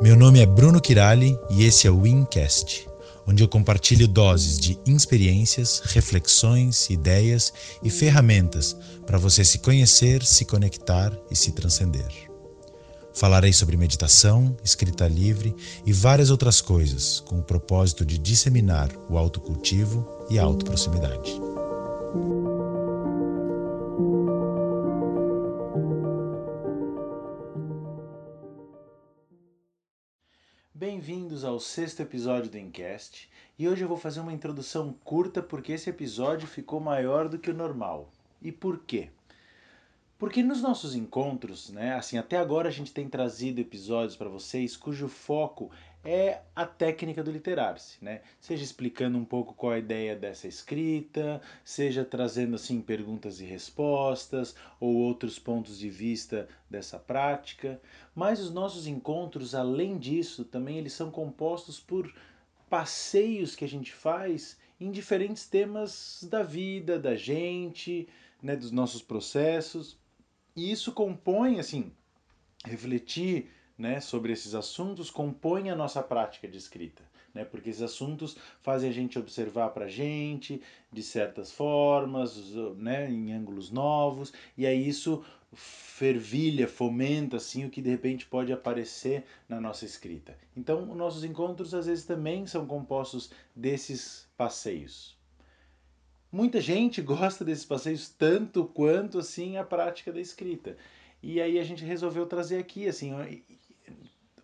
Meu nome é Bruno Kirali e esse é o Wincast, onde eu compartilho doses de experiências, reflexões, ideias e ferramentas para você se conhecer, se conectar e se transcender. Falarei sobre meditação, escrita livre e várias outras coisas, com o propósito de disseminar o autocultivo e a autoproximidade. Ao sexto episódio do Encast e hoje eu vou fazer uma introdução curta porque esse episódio ficou maior do que o normal. E por quê? Porque nos nossos encontros, né, assim, até agora a gente tem trazido episódios para vocês cujo foco é a técnica do literar-se, né? Seja explicando um pouco qual a ideia dessa escrita, seja trazendo assim perguntas e respostas ou outros pontos de vista dessa prática. Mas os nossos encontros, além disso, também eles são compostos por passeios que a gente faz em diferentes temas da vida, da gente, né, dos nossos processos. E isso compõe assim refletir né, sobre esses assuntos compõem a nossa prática de escrita. Né, porque esses assuntos fazem a gente observar para a gente de certas formas, né, em ângulos novos, e aí isso fervilha, fomenta assim o que de repente pode aparecer na nossa escrita. Então, nossos encontros às vezes também são compostos desses passeios. Muita gente gosta desses passeios tanto quanto assim a prática da escrita. E aí a gente resolveu trazer aqui assim,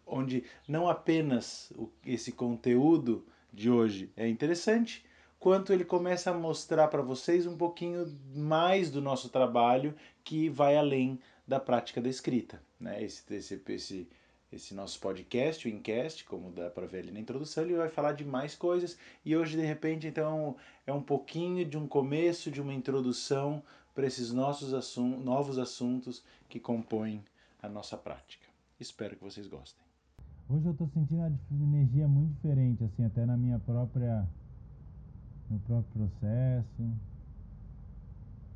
onde não apenas esse conteúdo de hoje é interessante, quanto ele começa a mostrar para vocês um pouquinho mais do nosso trabalho que vai além da prática da escrita. Né? Esse, esse, esse, esse nosso podcast, o Incast, como dá para ver ali na introdução, ele vai falar de mais coisas e hoje, de repente, então é um pouquinho de um começo, de uma introdução para esses nossos assun novos assuntos que compõem a nossa prática. Espero que vocês gostem. Hoje eu estou sentindo uma energia muito diferente, assim, até na minha própria. meu próprio processo.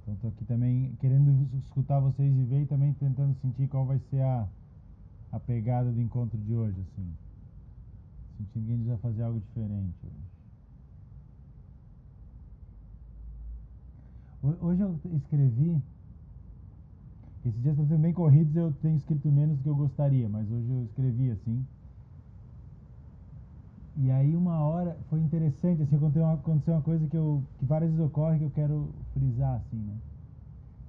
Então estou aqui também querendo escutar vocês e ver e também tentando sentir qual vai ser a, a pegada do encontro de hoje, assim. Sentindo que a gente vai fazer algo diferente hoje. Hoje eu escrevi. Esses dias estão sendo bem corridos, eu tenho escrito menos do que eu gostaria, mas hoje eu escrevi assim. E aí uma hora foi interessante, assim, aconteceu uma, aconteceu uma coisa que, eu, que várias vezes ocorre que eu quero frisar, assim, né?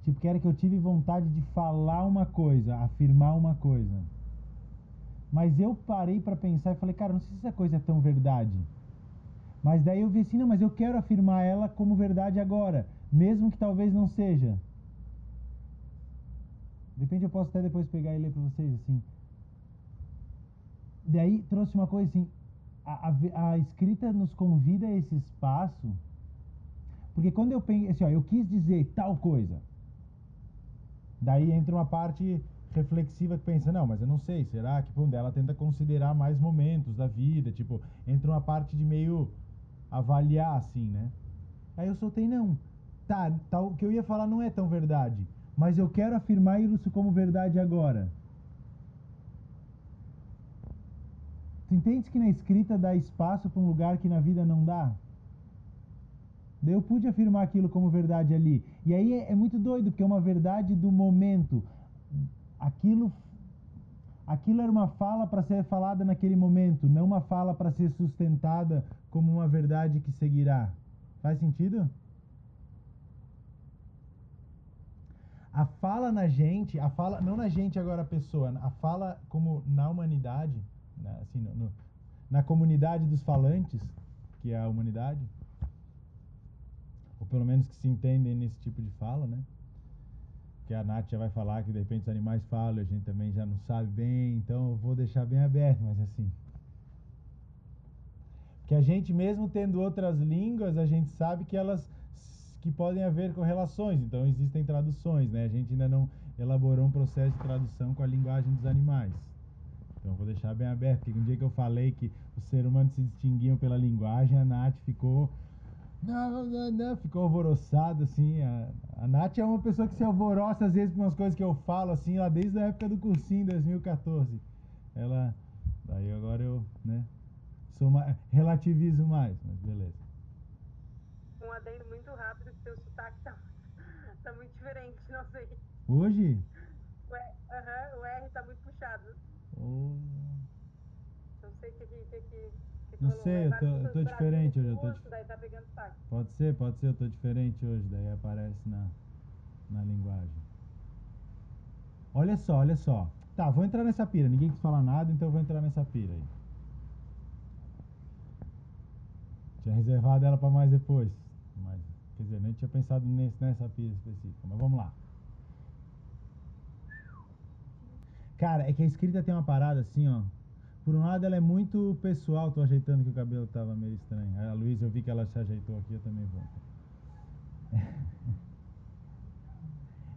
Tipo, que era que eu tive vontade de falar uma coisa, afirmar uma coisa. Mas eu parei para pensar e falei, cara, não sei se essa coisa é tão verdade. Mas daí eu vi assim, não, mas eu quero afirmar ela como verdade agora, mesmo que talvez não seja. De repente eu posso até depois pegar e ler para vocês, assim. Daí trouxe uma coisa assim, a, a, escrita nos convida a esse espaço, porque quando eu penso, assim, ó, eu quis dizer tal coisa, daí entra uma parte reflexiva que pensa, não, mas eu não sei, será que bom, ela tenta considerar mais momentos da vida, tipo, entra uma parte de meio avaliar assim, né? Aí eu soltei, não, tá, tá, o que eu ia falar não é tão verdade, mas eu quero afirmar isso como verdade agora. Tu entende que na escrita dá espaço para um lugar que na vida não dá? Daí eu pude afirmar aquilo como verdade ali. E aí é, é muito doido, porque é uma verdade do momento. Aquilo, aquilo era uma fala para ser falada naquele momento, não uma fala para ser sustentada como uma verdade que seguirá. Faz sentido? A fala na gente, a fala, não na gente agora a pessoa, a fala como na humanidade né, assim, no, no, na comunidade dos falantes, que é a humanidade, ou pelo menos que se entendem nesse tipo de fala, né? Que a Nath já vai falar que de repente os animais falam a gente também já não sabe bem, então eu vou deixar bem aberto, mas assim. Que a gente, mesmo tendo outras línguas, a gente sabe que elas que podem haver correlações, então existem traduções, né? A gente ainda não elaborou um processo de tradução com a linguagem dos animais. Então vou deixar bem aberto, porque um dia que eu falei que os seres humanos se distinguiam pela linguagem, a Nath ficou Não, não, não, ficou alvoroçado, assim. A, a Nath é uma pessoa que se alvoroça às vezes com umas coisas que eu falo, assim, lá desde a época do cursinho, 2014. Ela. Daí agora eu, né? Sou mais, relativizo mais, mas beleza. Um adendo muito rápido, seu sotaque tá, tá muito diferente, não sei. Hoje? O R, uhum, o R tá muito puxado. Oh. Não sei que que, Não eu tô- eu tô diferente hoje, eu tô Daí tá pegando sotaque. Pode ser, pode ser, eu tô diferente hoje, daí aparece na, na linguagem. Olha só, olha só. Tá, vou entrar nessa pira. Ninguém quis falar nada, então eu vou entrar nessa pira aí. Tinha reservado ela pra mais depois. Mas, quer dizer, nem tinha pensado nesse, nessa pira específica. Mas vamos lá. Cara, é que a escrita tem uma parada assim, ó. Por um lado, ela é muito pessoal. Tô ajeitando que o cabelo tava meio estranho. A Luísa, eu vi que ela se ajeitou aqui, eu também vou.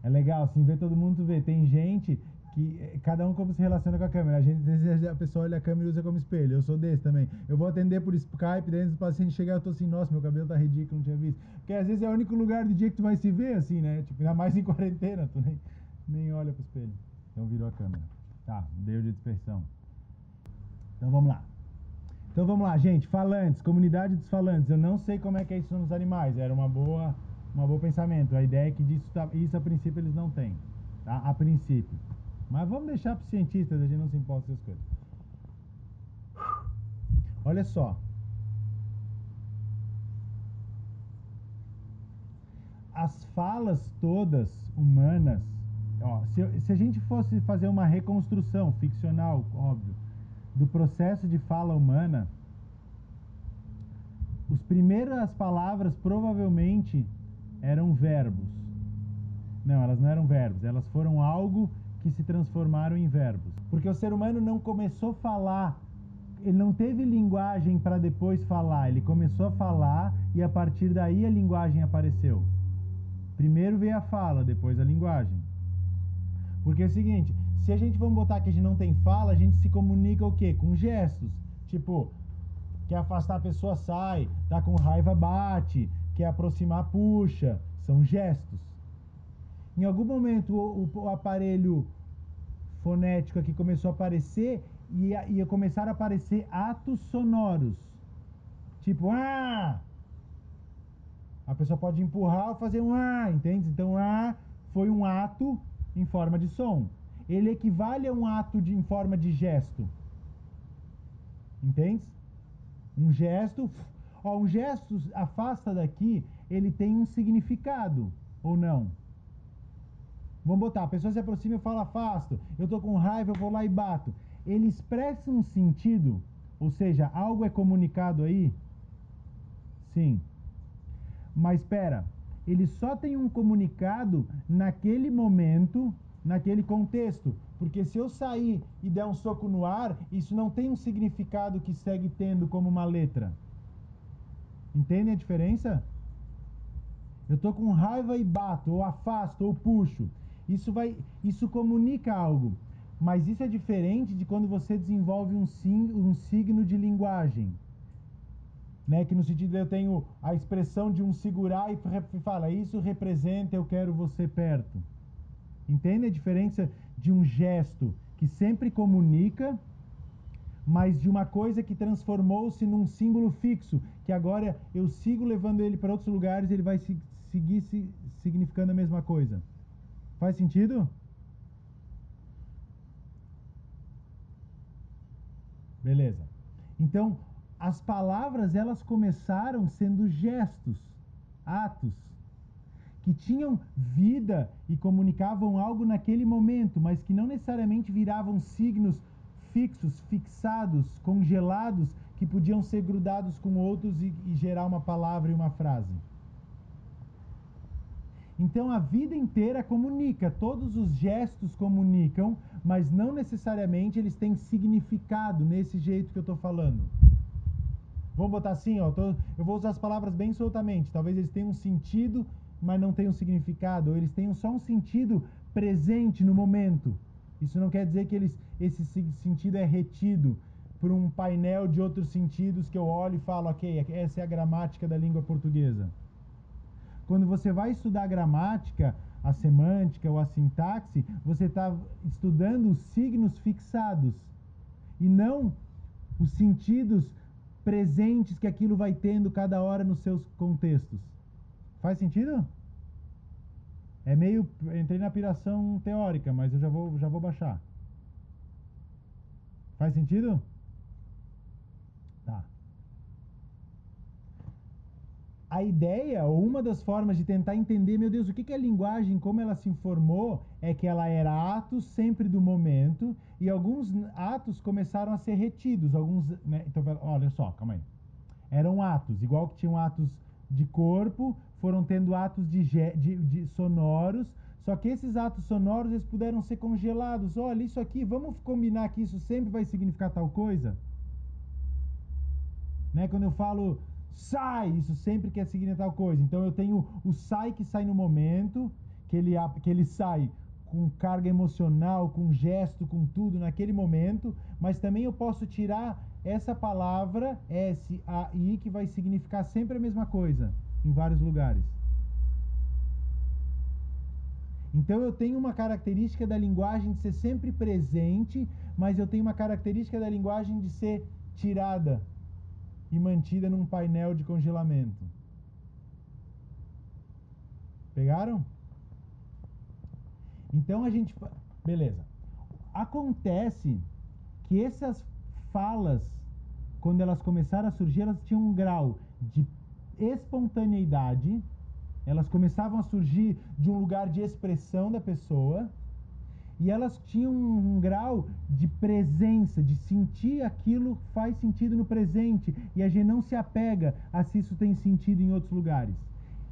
É legal, assim, ver todo mundo ver. Tem gente que eh, cada um como se relaciona com a câmera. A gente a pessoa olha a câmera e usa como espelho. Eu sou desse também. Eu vou atender por Skype, antes do paciente chegar, eu tô assim, nossa, meu cabelo tá ridículo, não tinha visto. Porque às vezes é o único lugar do dia que tu vai se ver, assim, né? Tipo, ainda mais em quarentena, tu nem, nem olha pro espelho. Então virou a câmera. Tá, deu de dispersão. Então vamos lá. Então vamos lá, gente. Falantes, comunidade dos falantes. Eu não sei como é que é isso nos animais. Era uma boa, uma boa pensamento. A ideia é que disso, tá- isso a princípio eles não têm, tá? A princípio. Mas vamos deixar para os cientistas, a gente não se importa com essas coisas. Olha só. As falas todas humanas, ó, se, se a gente fosse fazer uma reconstrução ficcional, óbvio, do processo de fala humana, os primeiras palavras provavelmente eram verbos. Não, elas não eram verbos, elas foram algo que se transformaram em verbos. Porque o ser humano não começou a falar, ele não teve linguagem para depois falar, ele começou a falar e a partir daí a linguagem apareceu. Primeiro veio a fala, depois a linguagem. Porque é o seguinte, se a gente vamos botar que a gente não tem fala, a gente se comunica o quê? Com gestos. Tipo, quer afastar a pessoa, sai, tá com raiva, bate, quer aproximar, puxa. São gestos. Em algum momento o, o- o aparelho fonético aqui começou a aparecer e ia, ia começar a aparecer atos sonoros. Tipo, ah! A pessoa pode empurrar ou fazer um ah, entende? Então, ah foi um ato em forma de som. Ele equivale a um ato de, em forma de gesto. Entende? Um gesto, ó, um gesto afasta daqui, ele tem um significado ou não? Vamos botar, a pessoa se aproxima e fala afasto. Eu tô com raiva, eu vou lá e bato. Ele expressa um sentido, ou seja, algo é comunicado aí? Sim. Mas espera, ele só tem um comunicado naquele momento, naquele contexto. Porque se eu sair e der um soco no ar, isso não tem um significado que segue tendo como uma letra. Entendem a diferença? Eu tô com raiva e bato, ou afasto, ou puxo. Isso vai, isso comunica algo. Mas isso é diferente de quando você desenvolve um, sim, um signo de linguagem. Né? Que no sentido eu tenho a expressão de um segurar e fala, isso representa eu quero você perto. Entende a diferença de um gesto que sempre comunica, mas de uma coisa que transformou-se num símbolo fixo, que agora eu sigo levando ele para outros lugares e ele vai se- seguir se, significando a mesma coisa. Faz sentido? Beleza. Então, as palavras elas começaram sendo gestos, atos que tinham vida e comunicavam algo naquele momento, mas que não necessariamente viravam signos fixos, fixados, congelados, que podiam ser grudados com outros e, e gerar uma palavra e uma frase. Então a vida inteira comunica, todos os gestos comunicam, mas não necessariamente eles têm significado nesse jeito que eu estou falando. Vamos botar assim, ó, tô- eu vou usar as palavras bem soltamente. Talvez eles tenham um sentido, mas não tenham significado, ou eles tenham só um sentido presente no momento. Isso não quer dizer que eles, esse sentido é retido. para um painel de outros sentidos que eu olho e falo, ok, essa é a gramática da língua portuguesa. Quando você vai estudar a gramática, a semântica ou a sintaxe, você está estudando os signos fixados e não os sentidos presentes que aquilo vai tendo cada hora nos seus contextos. Faz sentido? É meio. Entrei na piração teórica, mas eu já vou, já vou baixar. Faz sentido? Tá. A ideia, ou uma das formas de tentar entender, meu Deus, o que, é linguagem, como ela se informou, é que ela era atos sempre do momento, e alguns atos começaram a ser retidos. Alguns. Né? Então, olha só, calma aí. Eram atos, igual que tinham atos de corpo, foram tendo atos de, de, de sonoros, só que esses atos sonoros eles puderam ser congelados. Olha, isso aqui, vamos combinar que isso sempre vai significar tal coisa? Né? Quando eu falo sai, isso sempre quer significar tal coisa. Então eu tenho o sai que sai no momento, que ele, que ele sai com carga emocional, com gesto, com tudo naquele momento, mas também eu posso tirar essa palavra S-A-I que vai significar sempre a mesma coisa em vários lugares. Então eu tenho uma característica da linguagem de ser sempre presente, mas eu tenho uma característica da linguagem de ser tirada e mantida num painel de congelamento. Pegaram? Então a gente. Beleza. Acontece que essas falas, quando elas começaram a surgir, elas tinham um grau de espontaneidade, elas começavam a surgir de um lugar de expressão da pessoa e elas tinham um, grau de presença, de sentir aquilo faz sentido no presente e a gente não se apega a se isso tem sentido em outros lugares.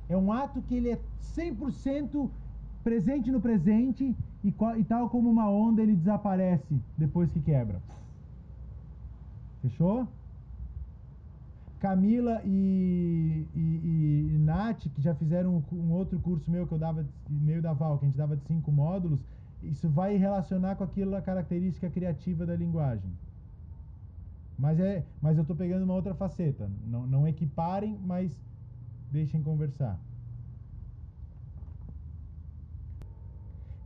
É um ato que ele é 100% presente no presente e, e tal como uma onda ele desaparece depois que quebra. Fechou? Camila e, e, e Nath, que já fizeram um, um, outro curso meu que eu dava, meio da Val, que a gente dava de cinco módulos, isso vai relacionar com aquilo, a característica criativa da linguagem. Mas, é, mas eu estou pegando uma outra faceta. Não, não equiparem, mas deixem conversar.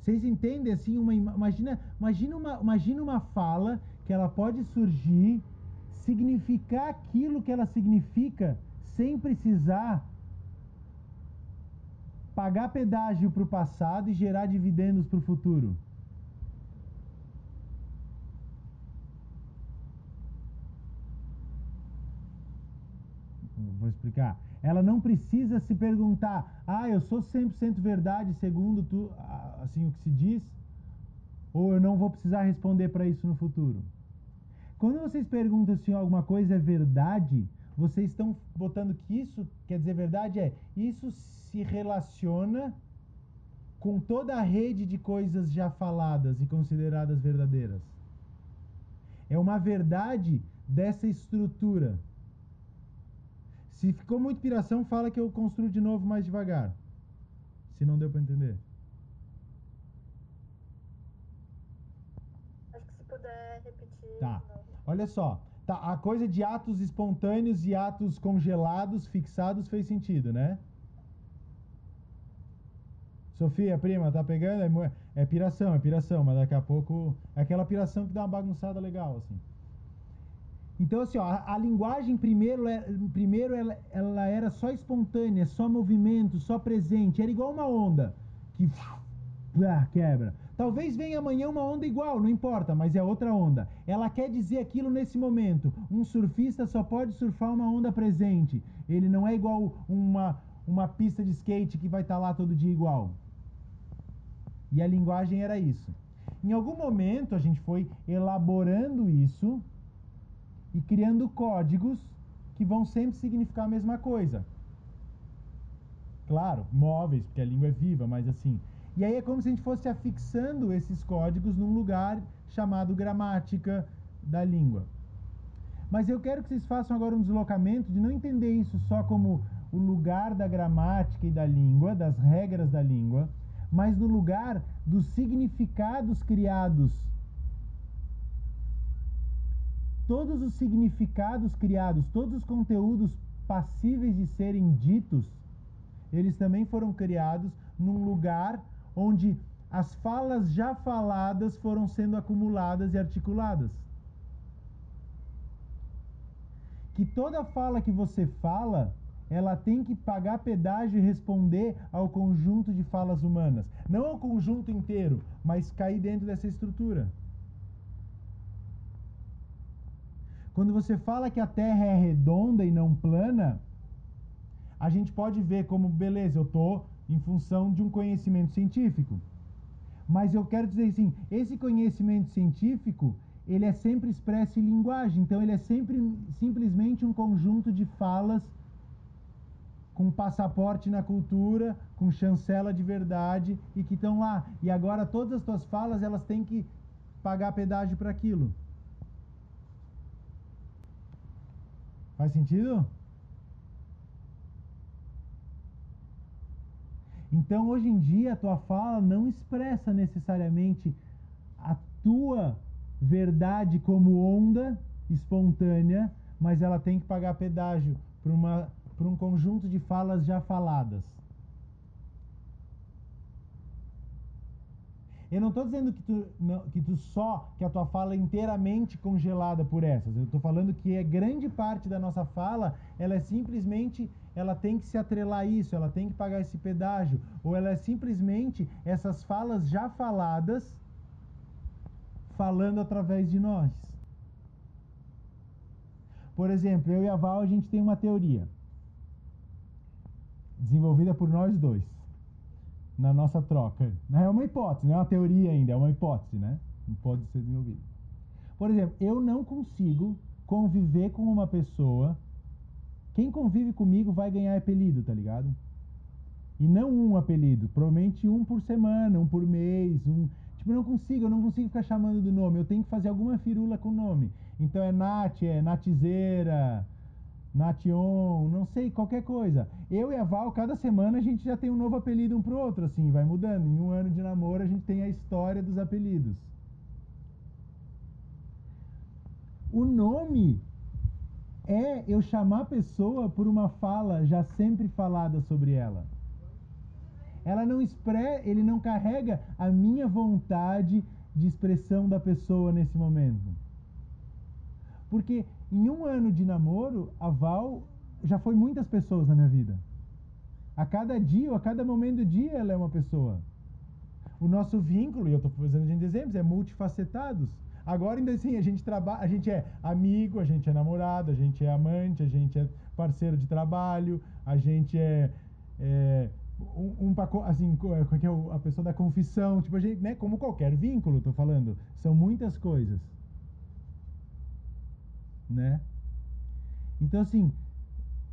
Vocês entendem assim uma imagina imagina uma imagina uma fala que ela pode surgir significar aquilo que ela significa sem precisar pagar pedágio para o passado e gerar dividendos para o futuro. Vou explicar. Ela não precisa se perguntar: "Ah, eu sou 100% verdade segundo tu, assim o que se diz?" Ou eu não vou precisar responder para isso no futuro. Quando vocês perguntam se alguma coisa é verdade, vocês estão botando que isso quer dizer verdade é isso se relaciona com toda a rede de coisas já faladas e consideradas verdadeiras. É uma verdade dessa estrutura. Se ficou muito piração, fala que eu construo de novo mais devagar. Se não deu para entender. Acho que se puder repetir. Tá. Olha só, tá, a coisa de atos espontâneos e atos congelados, fixados, fez sentido, né? Sofia, prima, tá pegando? É, é piração, é piração, mas daqui a pouco é aquela piração que dá uma bagunçada legal, assim. Então, assim, ó, a, a linguagem primeiro, é, primeiro ela, ela era só espontânea, só movimento, só presente, era igual uma onda que quebra. Talvez venha amanhã uma onda igual, não importa, mas é outra onda. Ela quer dizer aquilo nesse momento. Um surfista só pode surfar uma onda presente. Ele não é igual uma, uma pista de skate que vai estar tá lá todo dia igual. E a linguagem era isso. Em algum momento a gente foi elaborando isso e criando códigos que vão sempre significar a mesma coisa. Claro, móveis, porque a língua é viva, mas assim, e aí é como se a gente fosse afixando esses códigos num lugar chamado gramática da língua. Mas eu quero que vocês façam agora um deslocamento de não entender isso só como o lugar da gramática e da língua, das regras da língua, mas no lugar dos significados criados todos os significados criados, todos os conteúdos passíveis de serem ditos, eles também foram criados num lugar onde as falas já faladas foram sendo acumuladas e articuladas. Que toda fala que você fala, ela tem que pagar pedágio e responder ao conjunto de falas humanas. Não ao conjunto inteiro, mas cair dentro dessa estrutura. Quando você fala que a Terra é redonda e não plana, a gente pode ver como, beleza, eu estou em função de um conhecimento científico. Mas eu quero dizer assim, esse conhecimento científico, ele é sempre expresso em linguagem, então ele é sempre simplesmente um conjunto de falas com passaporte na cultura, com chancela de verdade e que estão lá. E agora todas as tuas falas, elas têm que pagar pedágio para aquilo. Faz sentido? Então, hoje em dia, a tua fala não expressa necessariamente a tua verdade como onda espontânea, mas ela tem que pagar pedágio para um conjunto de falas já faladas. Eu não estou dizendo que tu, não, que tu só, que a tua fala é inteiramente congelada por essas. Eu estou falando que é grande parte da nossa fala, ela é simplesmente, ela tem que se atrelar a isso, ela tem que pagar esse pedágio, ou ela é simplesmente essas falas já faladas falando através de nós. Por exemplo, eu e a Val, a gente tem uma teoria desenvolvida por nós dois na nossa troca. É uma hipótese, não é uma teoria ainda, é uma hipótese, né? Não pode ser desenvolvida. Por exemplo, eu não consigo conviver com uma pessoa. Quem convive comigo vai ganhar apelido, tá ligado? E não um apelido, provavelmente um por semana, um por mês, um. Tipo, eu não consigo, eu não consigo ficar chamando do nome, eu tenho que fazer alguma firula com o nome. Então é Nath, é Natizeira, Nation, não sei, qualquer coisa. Eu e a Val, cada semana a gente já tem um novo apelido um pro outro, assim, vai mudando. Em um ano de namoro a gente tem a história dos apelidos. O nome é eu chamar a pessoa por uma fala já sempre falada sobre ela. Ela não expre, ele não carrega a minha vontade de expressão da pessoa nesse momento. Porque em um ano de namoro, a Val já foi muitas pessoas na minha vida. A cada dia, ou a cada momento do dia, ela é uma pessoa. O nosso vínculo, e eu estou fazendo gente exemplos, é multifacetados. Agora ainda assim, a gente trabalha, a gente é amigo, a gente é namorado, a gente é amante, a gente é parceiro de trabalho, a gente é, é um, um assim, como é é a pessoa da confissão, tipo a gente, né, como qualquer vínculo, estou falando, são muitas coisas né? Então, assim,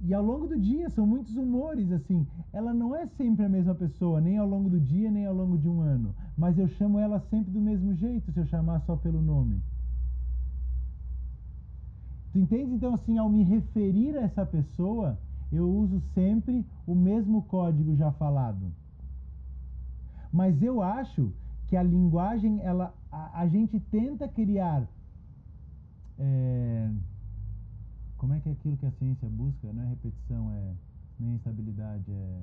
e ao longo do dia são muitos humores, assim. Ela não é sempre a mesma pessoa, nem ao longo do dia, nem ao longo de um ano. Mas eu chamo ela sempre do mesmo jeito, se eu chamar só pelo nome. Tu entende? Então, assim, ao me referir a essa pessoa, eu uso sempre o mesmo código já falado. Mas eu acho que a linguagem, ela, a, a gente tenta criar é, como é que é aquilo que a ciência busca? Não é repetição, é nem estabilidade, é.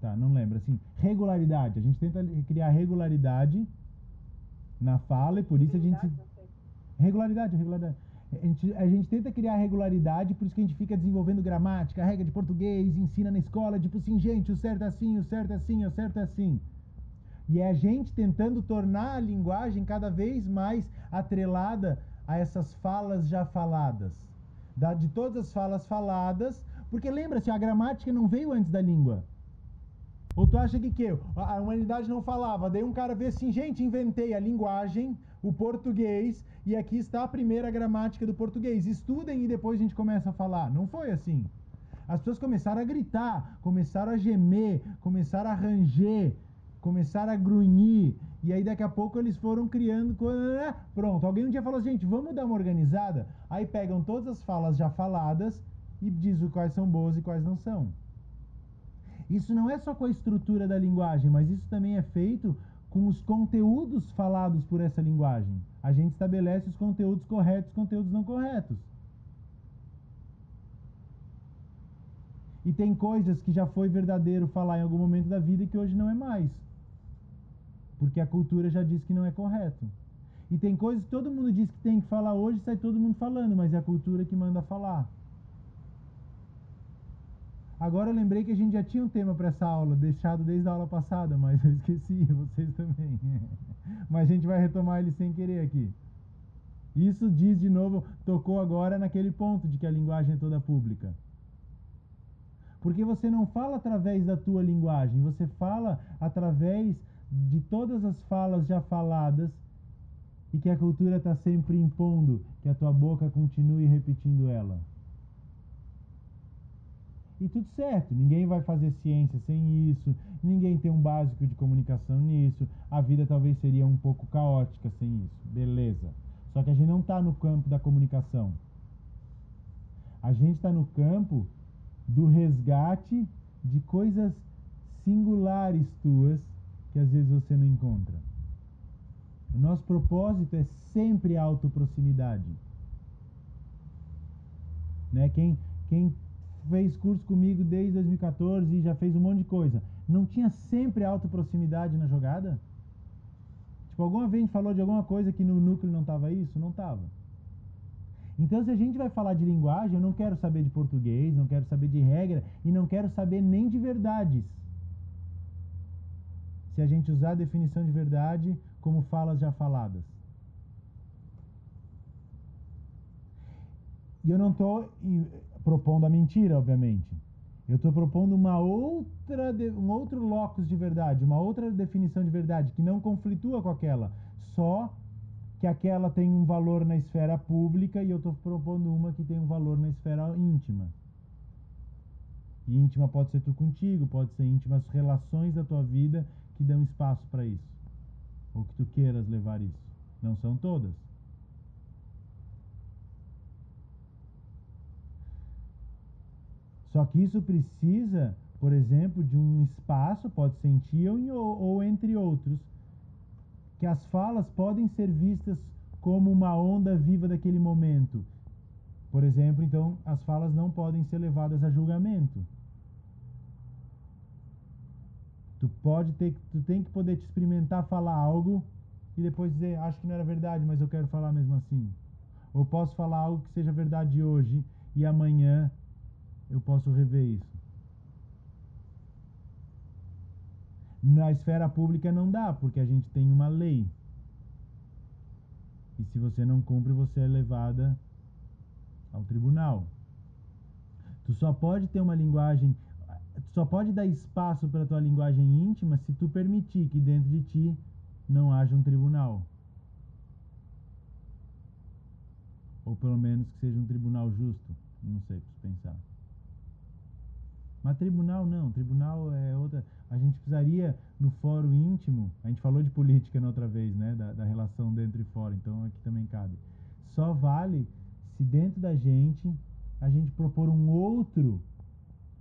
Tá, não lembro. Assim, regularidade. A gente tenta criar regularidade na fala e por isso a gente. Regularidade, regularidade. A gente, a gente tenta criar regularidade, por isso que a gente fica desenvolvendo gramática, regra de português, ensina na escola, tipo assim, gente, o certo é assim, o certo é assim, o certo é assim. E é a gente tentando tornar a linguagem cada vez mais atrelada a essas falas já faladas. Da, de todas as falas faladas, porque lembra-se, a gramática não veio antes da língua. Ou tu acha que que a humanidade não falava? Daí um cara vê assim, gente, inventei a linguagem, o português, e aqui está a primeira gramática do português. Estudem e depois a gente começa a falar. Não foi assim. As pessoas começaram a gritar, começaram a gemer, começaram a ranger, começaram a grunhir, e aí daqui a pouco eles foram criando. Ah, pronto, alguém um dia falou, gente, vamos dar uma organizada? Aí pegam todas as falas já faladas e dizem quais são boas e quais não são. Isso não é só com a estrutura da linguagem, mas isso também é feito com os conteúdos falados por essa linguagem. A gente estabelece os conteúdos corretos e os conteúdos não corretos. E tem coisas que já foi verdadeiro falar em algum momento da vida que hoje não é mais. Porque a cultura já diz que não é correto. E tem coisas que todo mundo diz que tem que falar hoje, sai todo mundo falando, mas é a cultura que manda falar. Agora eu lembrei que a gente já tinha um tema para essa aula, deixado desde a aula passada, mas eu esqueci, vocês também. mas a gente vai retomar ele sem querer aqui. Isso diz de novo, tocou agora naquele ponto de que a linguagem é toda pública. Porque você não fala através da tua linguagem, você fala através de todas as falas já faladas e que a cultura está sempre impondo que a tua boca continue repetindo ela. E tudo certo, ninguém vai fazer ciência sem isso, ninguém tem um básico de comunicação nisso, a vida talvez seria um pouco caótica sem isso, beleza. Só que a gente não está no campo da comunicação. A gente está no campo do resgate de coisas singulares tuas que às vezes você não encontra. O nosso propósito é sempre autoproximidade. Né? Quem, quem fez curso comigo desde 2014 e já fez um monte de coisa. Não tinha sempre autoproximidade na jogada? Tipo, alguma vez a gente falou de alguma coisa que no núcleo não estava isso? Não estava. Então, se a gente vai falar de linguagem, eu não quero saber de português, não quero saber de regra e não quero saber nem de verdades. Se a gente usar a definição de verdade como falas já faladas. E eu não estou propondo a mentira, obviamente. Eu estou propondo uma outra, um outro locus de verdade, uma outra definição de verdade que não conflitua com aquela, só que aquela tem um valor na esfera pública e eu estou propondo uma que tem um valor na esfera íntima. E íntima pode ser tu contigo, pode ser íntima as relações da tua vida que dão espaço para isso, ou que tu queiras levar isso. Não são todas. Só que isso precisa, por exemplo, de um espaço, pode ser em ti ou, ou entre outros, que as falas podem ser vistas como uma onda viva daquele momento. Por exemplo, então, as falas não podem ser levadas a julgamento. Tu pode ter, tu tem que poder te experimentar falar algo e depois dizer, acho que não era verdade, mas eu quero falar mesmo assim. Ou posso falar algo que seja verdade hoje e amanhã eu posso rever isso. Na esfera pública não dá, porque a gente tem uma lei. E se você não cumpre, você é levada ao tribunal. Tu só pode ter uma linguagem, só pode dar espaço para tua linguagem íntima se tu permitir que dentro de ti não haja um tribunal. Ou pelo menos que seja um tribunal justo. Não sei, preciso pensar. Mas tribunal não, tribunal é outra. A gente precisaria, no fórum íntimo, a gente falou de política na outra vez, né? Da, da relação dentro e fora, então aqui também cabe. Só vale se dentro da gente a gente propor um outro.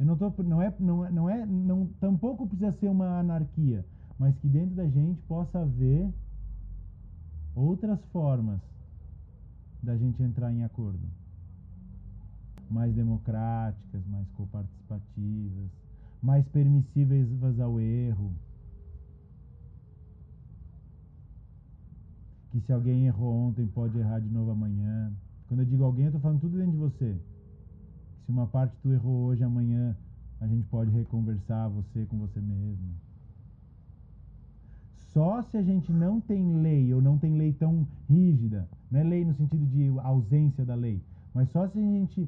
Eu não tô, não é, não é, não é, não, tampouco precisa ser uma anarquia, mas que dentro da gente possa haver outras formas da gente entrar em acordo mais democráticas, mais coparticipativas, mais permissíveis ao erro. Que se alguém errou ontem, pode errar de novo amanhã. Quando eu digo alguém, eu estou falando tudo dentro de você. Se uma parte tu errou hoje, amanhã a gente pode reconversar você com você mesmo. Só se a gente não tem lei, ou não tem lei tão rígida, não é lei no sentido de ausência da lei, mas só se a gente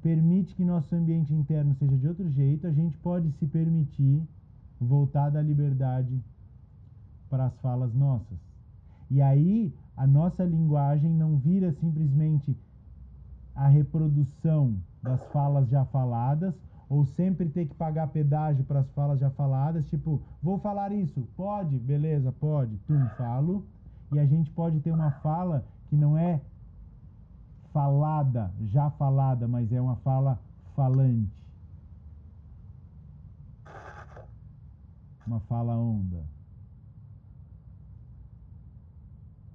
permite que nosso ambiente interno seja de outro jeito, a gente pode se permitir voltar da liberdade para as falas nossas. E aí a nossa linguagem não vira simplesmente a reprodução das falas já faladas, ou sempre ter que pagar pedágio para as falas já faladas, tipo, vou falar isso, pode? Beleza, pode, tum, falo. E a gente pode ter uma fala que não é falada, já falada, mas é uma fala falante. Uma fala onda.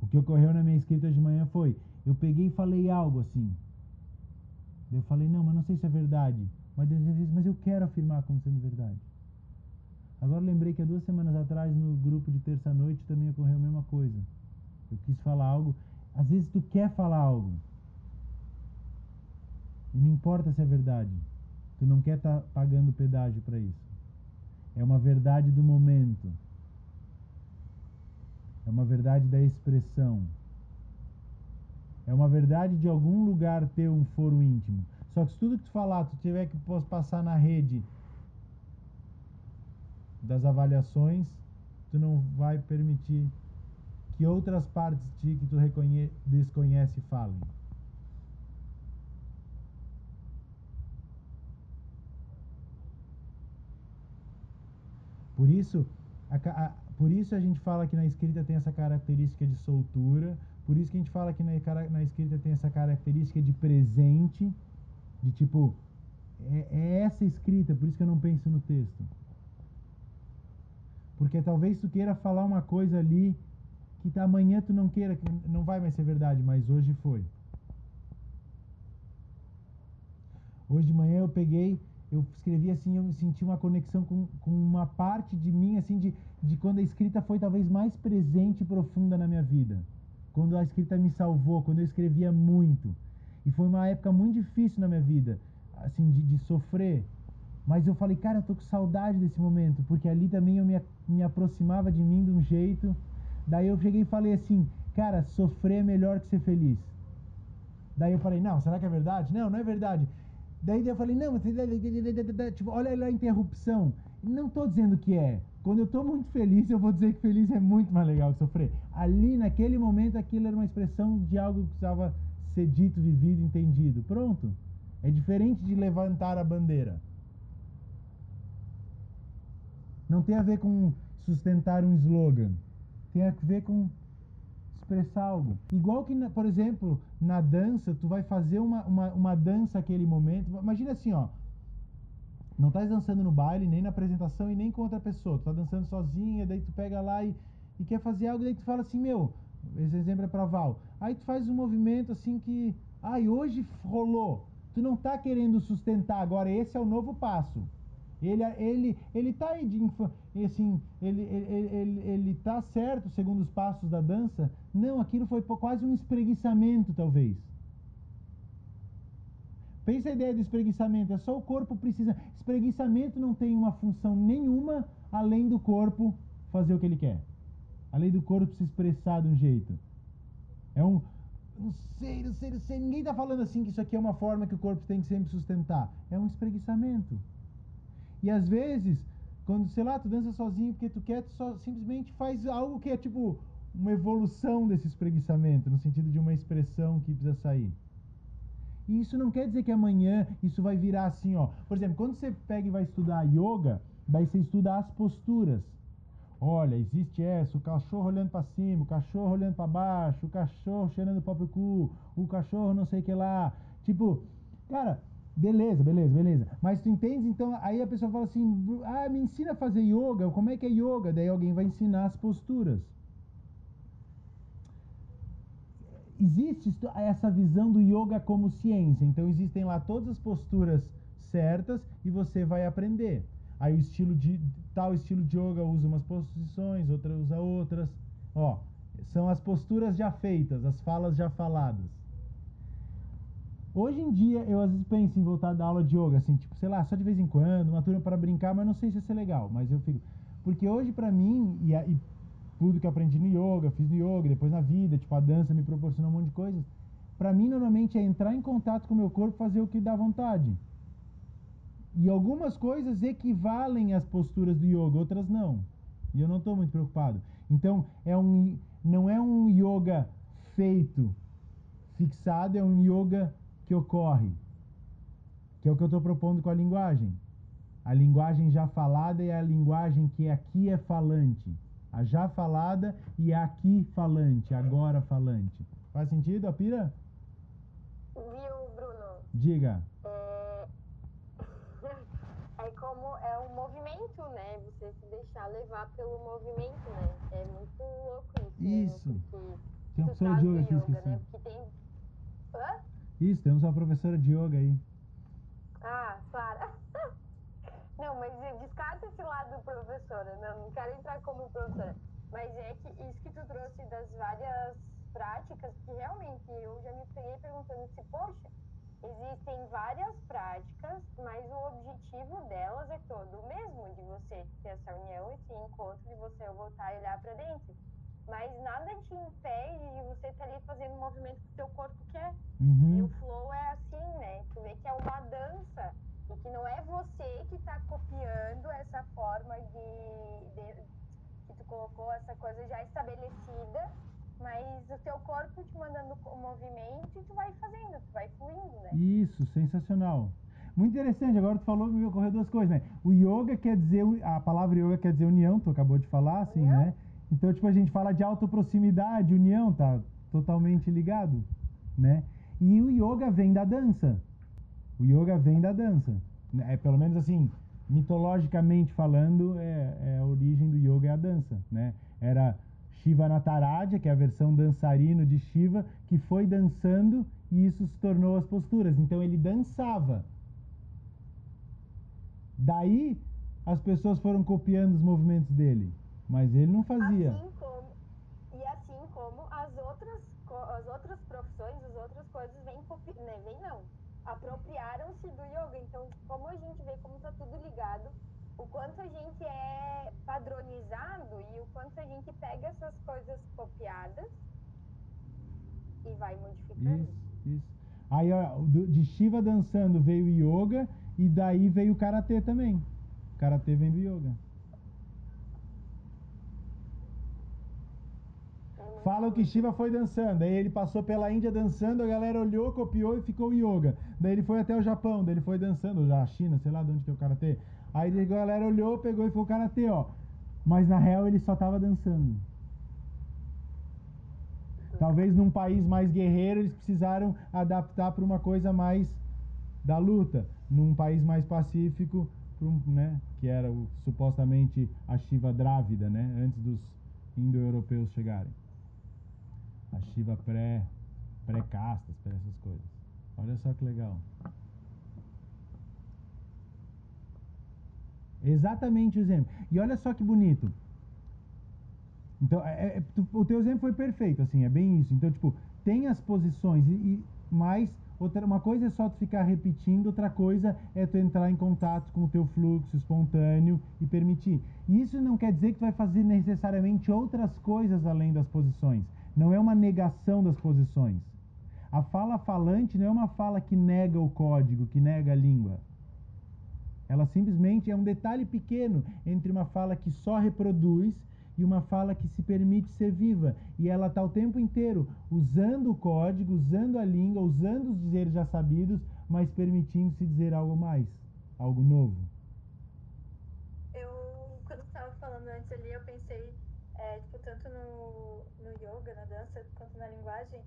que ocorreu na minha escrita de manhã foi, eu peguei e falei algo assim. Eu falei, não, mas não sei se é verdade. Mas Deus disse, mas eu quero afirmar como sendo verdade. Agora lembrei que há duas semanas atrás, no grupo de terça-noite, também ocorreu a mesma coisa. Eu quis falar algo. Às vezes tu quer falar algo. E não importa se é verdade. Tu não quer estar tá pagando pedágio para isso. É uma verdade do momento. É uma verdade da expressão. É uma verdade de algum lugar ter um foro íntimo. Só que se tudo que tu falar, tu tiver que passar na rede das avaliações, tu não vai permitir que outras partes de que tu desconhece falem. Por isso, a, a, por isso a gente fala que na escrita tem essa característica de soltura, por isso que a gente fala que na, na escrita tem essa característica de presente, de tipo, é, é essa escrita, por isso que eu não penso no texto. Porque talvez tu queira falar uma coisa ali que amanhã tu não queira, que não vai mais ser verdade, mas hoje foi. Hoje de manhã eu peguei, eu escrevi assim, eu senti uma conexão com, com uma parte de mim, assim, de, de quando a escrita foi talvez mais presente e profunda na minha vida. Quando a escrita me salvou, quando eu escrevia muito. E foi uma época muito difícil na minha vida, assim, de, de sofrer, mas eu falei, cara, eu tô com saudade desse momento, porque ali também eu me, me aproximava de mim de um jeito. Daí eu cheguei e falei assim, cara, sofrer é melhor que ser feliz. Daí eu falei, não, será que é verdade? Não, não é verdade. Daí eu falei, não, mas tipo, olha a interrupção. Não tô dizendo que é. Quando eu tô muito feliz, eu vou dizer que feliz é muito mais legal que sofrer. Ali, naquele momento, aquilo era uma expressão de algo que precisava ser dito, vivido, entendido. Pronto. É diferente de levantar a bandeira. Não tem a ver com sustentar um slogan. Tem a ver com expressar algo. Igual que, por exemplo, na dança, tu vai fazer uma, uma, uma dança aquele momento. Imagina assim, ó. Não estás dançando no baile, nem na apresentação e nem com outra pessoa. Tu tá dançando sozinha, daí tu pega lá e, e quer fazer algo, daí tu fala assim, meu, esse exemplo é pra Val. Aí tu faz um movimento assim que, ai, hoje rolou. Tu não tá querendo sustentar agora, esse é o novo passo. Ele, ele, ele tá aí de assim, ele, ele, ele, ele tá certo segundo os passos da dança? Não, aquilo foi quase um espreguiçamento, talvez. Pensa a ideia do espreguiçamento, é só o corpo precisa. Espreguiçamento não tem uma função nenhuma além do corpo fazer o que ele quer. Além do corpo se expressar de um jeito. É um. Não sei, não sei, não sei. Ninguém está falando assim que isso aqui é uma forma que o corpo tem que sempre sustentar. É um espreguiçamento. E às vezes, quando, sei lá, tu dança sozinho porque tu quer, tu só simplesmente faz algo que é tipo uma evolução desse espreguiçamento, no sentido de uma expressão que precisa sair. E isso não quer dizer que amanhã isso vai virar assim, ó. Por exemplo, quando você pega e vai estudar yoga, daí você estuda as posturas. Olha, existe essa, o cachorro olhando para cima, o cachorro olhando para baixo, o cachorro cheirando o próprio cu, o cachorro não sei o que lá. Tipo, cara, Beleza, beleza, beleza. Mas tu entende? Então, aí a pessoa fala assim: ah, me ensina a fazer yoga. Como é que é yoga? Daí alguém vai ensinar as posturas. Existe essa visão do yoga como ciência. Então, existem lá todas as posturas certas e você vai aprender. Aí, o estilo de tal estilo de yoga usa umas posições, outra usa outras. Ó, são as posturas já feitas, as falas já faladas. Hoje em dia, eu às vezes penso em voltar da aula de yoga, assim, tipo, sei lá, só de vez em quando, uma turma para brincar, mas não sei se ia ser legal, mas eu fico. Porque hoje, para mim, e, a, e tudo que aprendi no yoga, fiz no yoga, depois na vida, tipo, a dança me proporcionou um monte de coisas. Para mim, normalmente é entrar em contato com o meu corpo, fazer o que dá vontade. E algumas coisas equivalem às posturas do yoga, outras não. E eu não estou muito preocupado. Então, é um, não é um yoga feito, fixado, é um yoga que ocorre, que é o que eu estou propondo com a linguagem. A linguagem já falada é a linguagem que aqui é falante. A já falada e a aqui falante, agora falante. Faz sentido, Apira? Viu, Bruno? Diga. É... é como é um movimento, né? Você se deixar levar pelo movimento, né? É muito louco isso. Isso. Né? Porque Tem uma professora traz de yoga aqui, esqueci. né? Porque tem. Hã? Isso, temos uma professora de yoga aí. Ah, para. Não, mas descarta esse lado professora. Não, não quero entrar como professora. Mas é que isso que tu trouxe das várias práticas, que realmente eu já me peguei perguntando se, poxa, existem várias práticas, mas o objetivo delas é todo o mesmo, de você ter essa união, esse encontro, de você voltar e olhar para dentro. Mas nada te impede de você estar ali fazendo o movimento que o teu corpo quer. E Uhum. o flow é assim, né? Tu vê que é uma dança que não é você que tá copiando essa forma de, de- que tu colocou essa coisa já estabelecida, mas o teu corpo te mandando o movimento e tu vai fazendo, tu vai fluindo, né? Isso, sensacional. Muito interessante, agora tu falou, me ocorreu duas coisas, né? O yoga quer dizer, a palavra yoga quer dizer união, tu acabou de falar, assim, União. né? Então, tipo, a gente fala de autoproximidade, união, tá totalmente ligado, né? E o yoga vem da dança. O yoga vem da dança. É, pelo menos assim, mitologicamente falando, é, é a origem do yoga é a dança, né? Era Shiva Nataraja, que é a versão dançarino de Shiva, que foi dançando e isso se tornou as posturas. Então ele dançava. Daí as pessoas foram copiando os movimentos dele, mas ele não fazia. Assim como e assim como as outras as outras profissões, as outras coisas vêm copi... né, vem não, apropriaram-se do yoga. Então, como a gente vê como tá tudo ligado, o quanto a gente é padronizado e o quanto a gente pega essas coisas copiadas e vai modificando. Isso, isso. Aí de Shiva dançando veio yoga e daí veio o karatê também. Karatê vem do yoga. É muito Falam que Shiva foi dançando, aí ele passou pela Índia dançando, a galera olhou, copiou e ficou yoga. Daí ele foi até o Japão, daí ele foi dançando, já a China, sei lá de onde que é o karatê. Aí a galera olhou, pegou e foi o karatê, ó. Mas na real ele só tava dançando. Talvez num país mais guerreiro eles precisaram adaptar para uma coisa mais da luta. Num país mais pacífico, um, né, que era o, supostamente a Shiva Drávida, né, antes dos indo-europeus chegarem. A Shiva pré pré-castas, pré essas coisas. Olha só que legal. Exatamente o exemplo. E olha só que bonito. Então, é- é- o teu exemplo foi perfeito, assim, é bem isso. Então, tipo, tem as posições, e, e mais outra, uma coisa é só tu ficar repetindo, outra coisa é tu entrar em contato com o teu fluxo espontâneo e permitir. E isso não quer dizer que tu vai fazer necessariamente outras coisas além das posições. Não é uma negação das posições. A fala falante não é uma fala que nega o código, que nega a língua. Ela simplesmente é um detalhe pequeno entre uma fala que só reproduz e uma fala que se permite ser viva. E ela está o tempo inteiro usando o código, usando a língua, usando os dizeres já sabidos, mas permitindo-se dizer algo mais, algo novo. Eu, quando estava falando antes ali, eu pensei, é, tipo, tanto no, no yoga, na dança, quanto na linguagem,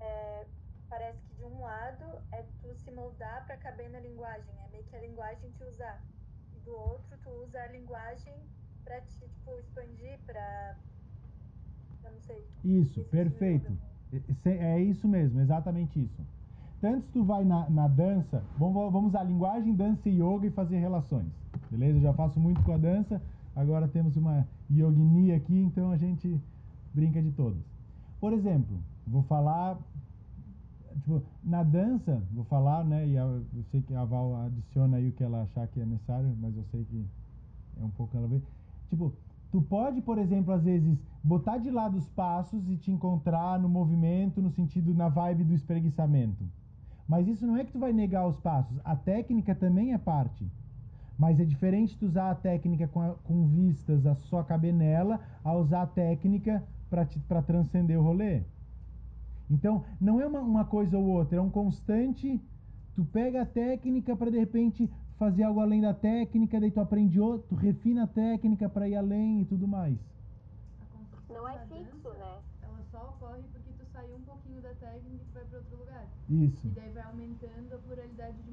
é, parece que de um lado é tu se moldar para caber na linguagem, é meio que a linguagem te usar. E do outro, tu usa a linguagem para te, tipo, expandir, para eu não sei. Isso, perfeito. É- isso mesmo, exatamente isso. Tanto se tu vai na, na dança, vamos, vamos usar linguagem, dança e yoga e fazer relações. Beleza? Eu já faço muito com a dança, agora temos uma yogini aqui, então a gente brinca de todas. Por exemplo, vou falar. Tipo, na dança, vou falar, né? E eu sei que a Val adiciona aí o que ela achar que é necessário, mas eu sei que é um pouco ela vê. Tipo, tu pode, por exemplo, às vezes botar de lado os passos e te encontrar no movimento, no sentido, na vibe do espreguiçamento. Mas isso não é que tu vai negar os passos. A técnica também é parte. Mas é diferente tu usar a técnica com, a- com vistas a só caber nela, a usar a técnica para transcender o rolê. Então, não é uma, uma coisa ou outra, é um constante. Tu pega a técnica para de repente fazer algo além da técnica, daí tu aprende outro, tu refina a técnica para ir além e tudo mais. Não é fixo, dança, né? Ela só ocorre porque tu saiu um pouquinho da técnica e vai para outro lugar. Isso. E daí vai aumentando a pluralidade de.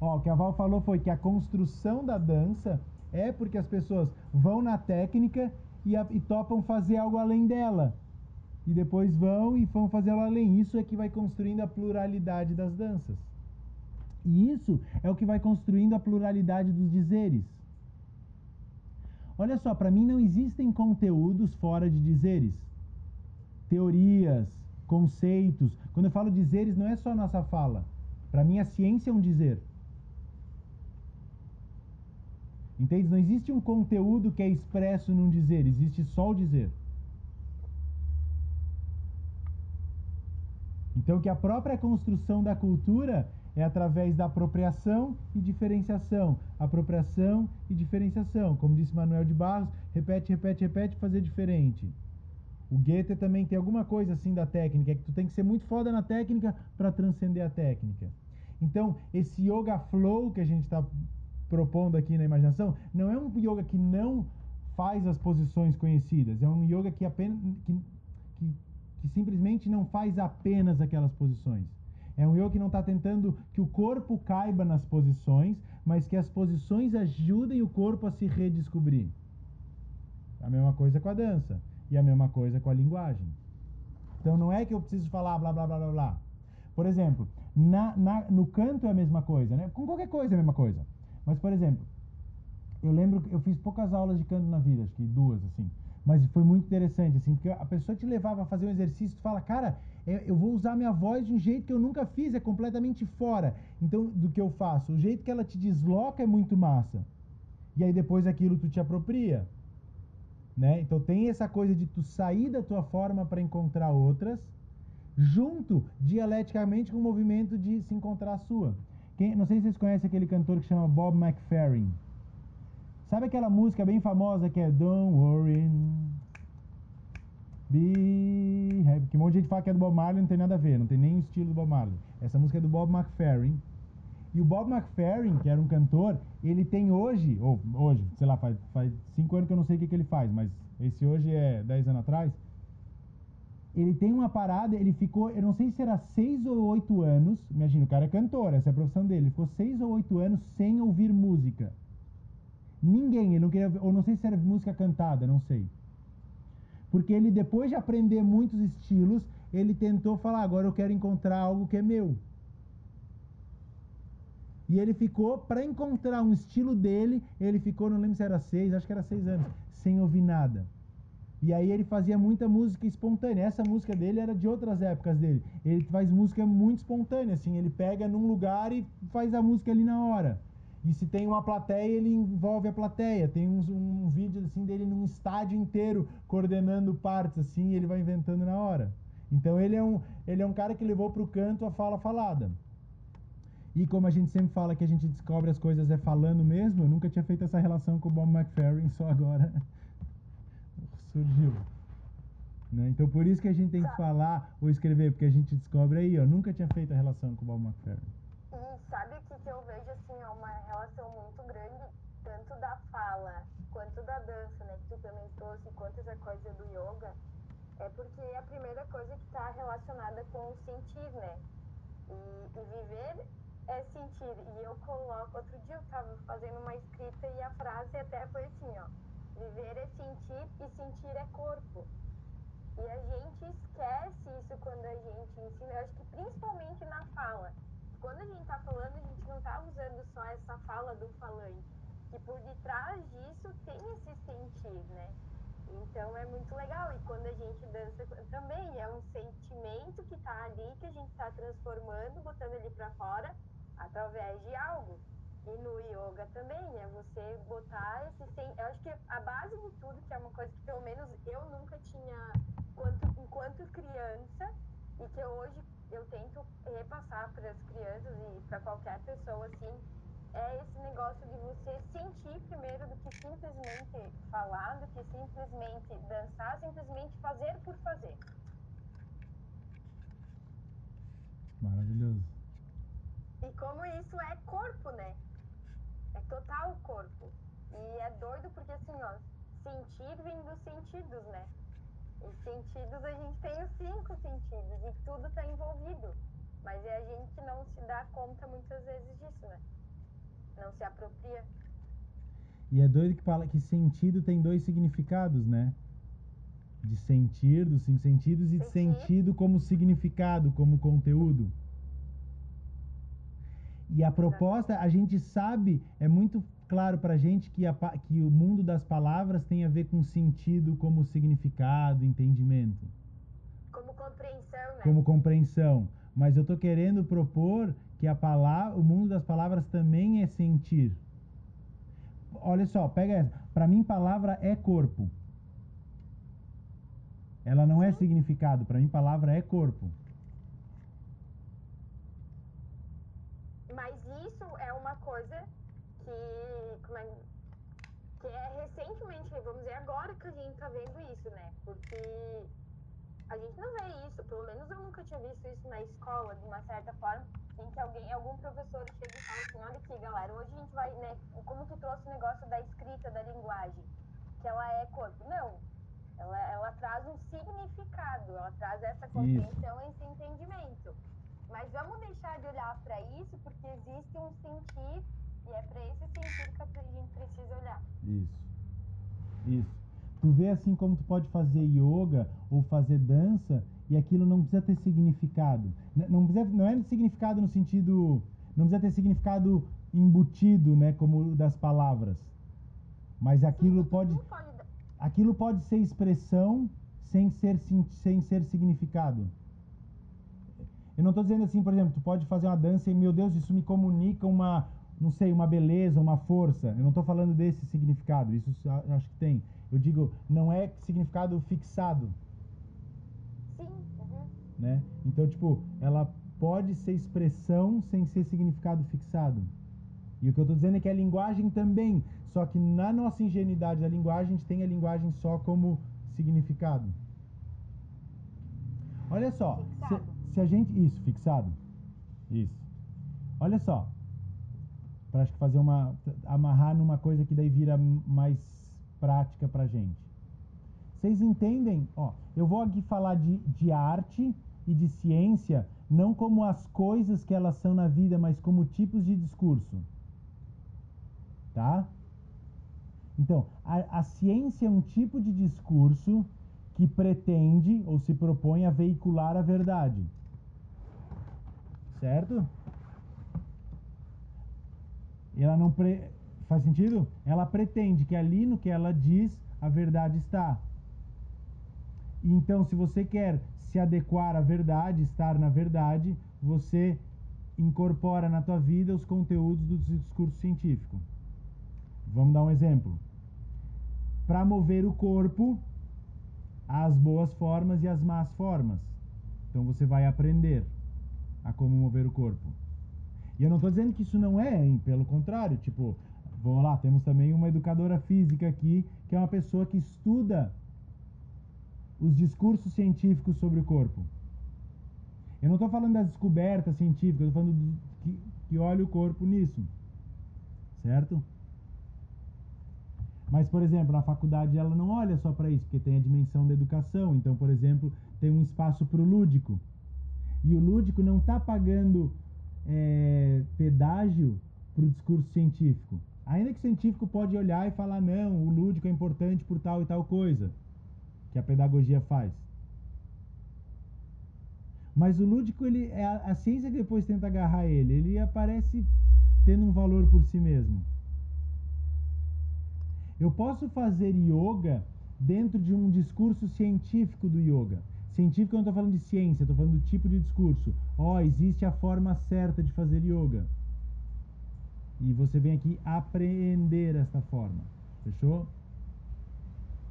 Ó, o que a Val falou foi que a construção da dança é porque as pessoas vão na técnica e, a- e topam fazer algo além dela. e depois vão e vão fazer ela além. Isso é que vai construindo a pluralidade das danças. E isso é o que vai construindo a pluralidade dos dizeres. Olha só, para mim não existem conteúdos fora de dizeres. Teorias, conceitos. Quando eu falo dizeres, não é só nossa fala. Para mim, a ciência é um dizer. Entende? Não existe um conteúdo que é expresso num dizer, existe só o dizer. Então, que a própria construção da cultura é através da apropriação e diferenciação. Apropriação e diferenciação. Como disse Manuel de Barros, repete, repete, repete, fazer diferente. O Goethe também tem alguma coisa assim da técnica, é que tu tem que ser muito foda na técnica para transcender a técnica. Então, esse yoga flow que a gente está propondo aqui na imaginação, não é um yoga que não faz as posições conhecidas, é um yoga que apenas que, que, que simplesmente não faz apenas aquelas posições. É um yoga que não está tentando que o corpo caiba nas posições, mas que as posições ajudem o corpo a se redescobrir. A mesma coisa com a dança e a mesma coisa com a linguagem. Então não é que eu preciso falar blá blá blá blá blá. Por exemplo, na, na, no canto é a mesma coisa, né? Com qualquer coisa é a mesma coisa. Mas, por exemplo, eu lembro que eu fiz poucas aulas de canto na vida, acho que duas, assim. Mas foi muito interessante, assim, porque a pessoa te levava a fazer um exercício, tu fala, cara, é, eu vou usar minha voz de um jeito que eu nunca fiz, é completamente fora. Então, do que eu faço. O jeito que ela te desloca é muito massa. E aí depois aquilo tu te apropria. Né? Então tem essa coisa de tu sair da tua forma para encontrar outras, junto dialeticamente com o movimento de se encontrar a sua. Quem, não sei se vocês conhecem aquele cantor que chama Bob McFerrin. Sabe aquela música bem famosa que é Don't Worry, Be Happy? Que um monte de gente fala que é do Bob Marley, não tem nada a ver, não tem nem o estilo do Bob Marley. Essa música é do Bob McFerrin. E o Bob McFerrin, que era um cantor, ele tem hoje, ou hoje, sei lá, faz, faz cinco anos que eu não sei o que, que ele faz, mas esse hoje é dez anos atrás ele tem uma parada, ele ficou, eu não sei se era seis ou oito anos, imagina, o cara é cantor, essa é a profissão dele, ele ficou seis ou oito anos sem ouvir música. Ninguém, ele não queria, ou não sei se era música cantada, não sei. Porque ele, depois de aprender muitos estilos, ele tentou falar, agora eu quero encontrar algo que é meu. E ele ficou, para encontrar um estilo dele, ele ficou, não lembro se era seis, acho que era seis anos, sem ouvir nada. E aí ele fazia muita música espontânea. Essa música dele era de outras épocas dele. Ele faz música muito espontânea, assim. Ele pega num lugar e faz a música ali na hora. E se tem uma plateia, ele envolve a plateia. Tem um, um vídeo assim dele num estádio inteiro coordenando partes, assim, e ele vai inventando na hora. Então ele é um, ele é um cara que levou para o canto a fala falada. E como a gente sempre fala que a gente descobre as coisas é falando mesmo, eu nunca tinha feito essa relação com o Bob McFerrin, só agora surgiu. Né? Então por isso que a gente tem que falar ou escrever, porque a gente descobre aí, ó, nunca tinha feito a relação com o Bob McFerrin. E sabe o que, que eu vejo assim, ó, uma relação muito grande, tanto da fala quanto da dança, né? Que tu também trouxe, quanto essa coisa do yoga, é porque é a primeira coisa que está relacionada com o sentir, né? E, e viver é sentir. E eu coloco, outro dia eu estava fazendo uma escrita e a frase até foi assim, ó Viver é sentir e sentir é corpo. E a gente esquece isso quando a gente ensina. Eu acho que principalmente na fala. Quando a gente está falando, a gente não está usando só essa fala do falante. Que por detrás disso tem esse sentir, né? Então é muito legal. E quando a gente dança também é um sentimento que está ali, que a gente está transformando, botando ele para fora através de algo. E no yoga também, é você botar esse. Eu acho que a base de tudo, que é uma coisa que pelo menos eu nunca tinha enquanto, enquanto criança, e que hoje eu tento repassar para as crianças e para qualquer pessoa assim, é esse negócio de você sentir primeiro do que simplesmente falar, do que simplesmente dançar, simplesmente fazer por fazer. Maravilhoso. E como isso é corpo, né? É total o corpo. E é doido porque assim, ó, sentir vem dos sentidos, né? E sentidos a gente tem os cinco sentidos e tudo tá envolvido. Mas é a gente que não se dá conta muitas vezes disso, né? Não se apropria. E é doido que fala que sentido tem dois significados, né? De sentir, dos cinco sentidos, e de sentido como significado, como conteúdo. E a proposta, a gente sabe, é muito claro pra gente que, a que o mundo das palavras tem a ver com sentido como significado, entendimento, Como compreensão, né? como compreensão. Mas eu tô querendo propor que a palavra, o mundo das palavras também é sentir. Olha só, pega essa. Pra mim, palavra é corpo. Ela não é significado. Pra mim, palavra é corpo. Mas isso é uma coisa que, é, que é recentemente, vamos dizer, agora que a gente tá vendo isso, né? Porque a gente não vê isso, pelo menos eu nunca tinha visto isso na escola, de uma certa forma, em que alguém, algum professor chega e fala assim, olha aqui, galera, hoje a gente vai, né, como tu trouxe o negócio da escrita, da linguagem, que ela é corpo. Não, ela, ela traz um significado, ela traz essa compreensão, esse entendimento. Mas vamos deixar de olhar para isso, porque existe um sentir, e é para esse sentido que a gente precisa olhar. Isso. Isso. Tu vê assim como tu pode fazer yoga ou fazer dança e aquilo não precisa ter significado. Não, precisa, não é significado no sentido. Não precisa ter significado embutido, né? Como das palavras. Mas aquilo Sim, pode. Aquilo pode ser expressão sem ser, sem ser significado. Eu não estou dizendo assim, por exemplo, tu pode fazer uma dança e, meu Deus, isso me comunica uma, não sei, uma beleza, uma força. Eu não estou falando desse significado, isso acho que tem. Eu digo, não é significado fixado, Sim, uhum. né? Então, tipo, ela pode ser expressão sem ser significado fixado. E o que eu estou dizendo é que a linguagem também, só que na nossa ingenuidade da linguagem, a gente tem a linguagem só como significado. Olha só, Fixado. Se a gente. Isso, fixado. Isso. Olha só. Para acho que fazer uma. amarrar numa coisa que daí vira mais prática pra gente. Vocês entendem? Ó, eu vou aqui falar de, de arte e de ciência, não como as coisas que elas são na vida, mas como tipos de discurso. Tá? Então, a, a ciência é um tipo de discurso que pretende ou se propõe a veicular a verdade. Certo? Ela não pre... faz sentido? Ela pretende que ali no que ela diz a verdade está. Então, se você quer se adequar à verdade, estar na verdade, você incorpora na tua vida os conteúdos do discurso científico. Vamos dar um exemplo. Para mover o corpo, as boas formas e as más formas. Então você vai aprender a como mover o corpo. E eu não estou dizendo que isso não é, hein? pelo contrário, tipo, vamos lá, temos também uma educadora física aqui, que é uma pessoa que estuda os discursos científicos sobre o corpo. Eu não estou falando das descobertas científicas, eu estou falando do, que, que olha o corpo nisso. Certo? Mas, por exemplo, na faculdade ela não olha só para isso, porque tem a dimensão da educação. Então, por exemplo, tem um espaço para o lúdico. E o lúdico não está pagando é, pedágio para o discurso científico. Ainda que o científico pode olhar e falar, não, o lúdico é importante por tal e tal coisa, que a pedagogia faz. Mas o lúdico, ele, é a, a ciência que depois tenta agarrar ele, ele aparece tendo um valor por si mesmo. Eu posso fazer yoga dentro de um discurso científico do yoga. Científico eu não estou falando de ciência, estou falando do tipo de discurso. Ó, oh, existe a forma certa de fazer yoga. E você vem aqui aprender esta forma. Fechou?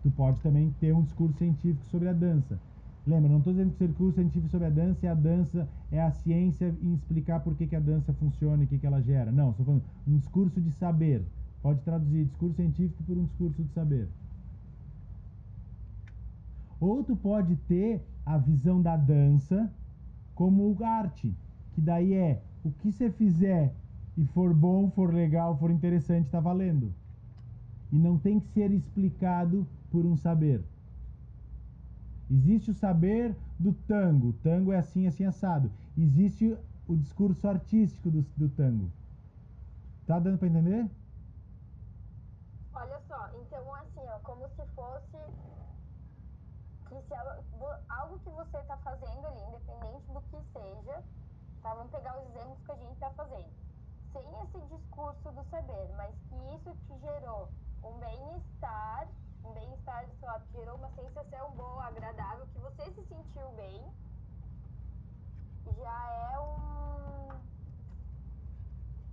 Tu pode também ter um discurso científico sobre a dança. Lembra, não estou dizendo que o discurso científico sobre a dança é a dança, é a ciência em explicar por que, que a dança funciona e o que, que ela gera. Não, estou falando um discurso de saber. Pode traduzir discurso científico por um discurso de saber. Ou tu pode ter a visão da dança como arte, que daí é o que você fizer e for bom, for legal, for interessante, está valendo. E não tem que ser explicado por um saber. Existe o saber do tango. O tango é assim, assim, assado. Existe o discurso artístico do, do tango. Tá dando para entender? Olha só, então assim, ó, como se fosse que se ela- vo- algo que você está fazendo ali, independente do que seja, tá? Vamos pegar os exemplos que a gente está fazendo. Sem esse discurso do saber, mas que isso te gerou um bem-estar, um bem-estar, sei lá, te gerou uma sensação boa, agradável, que você se sentiu bem, já é um.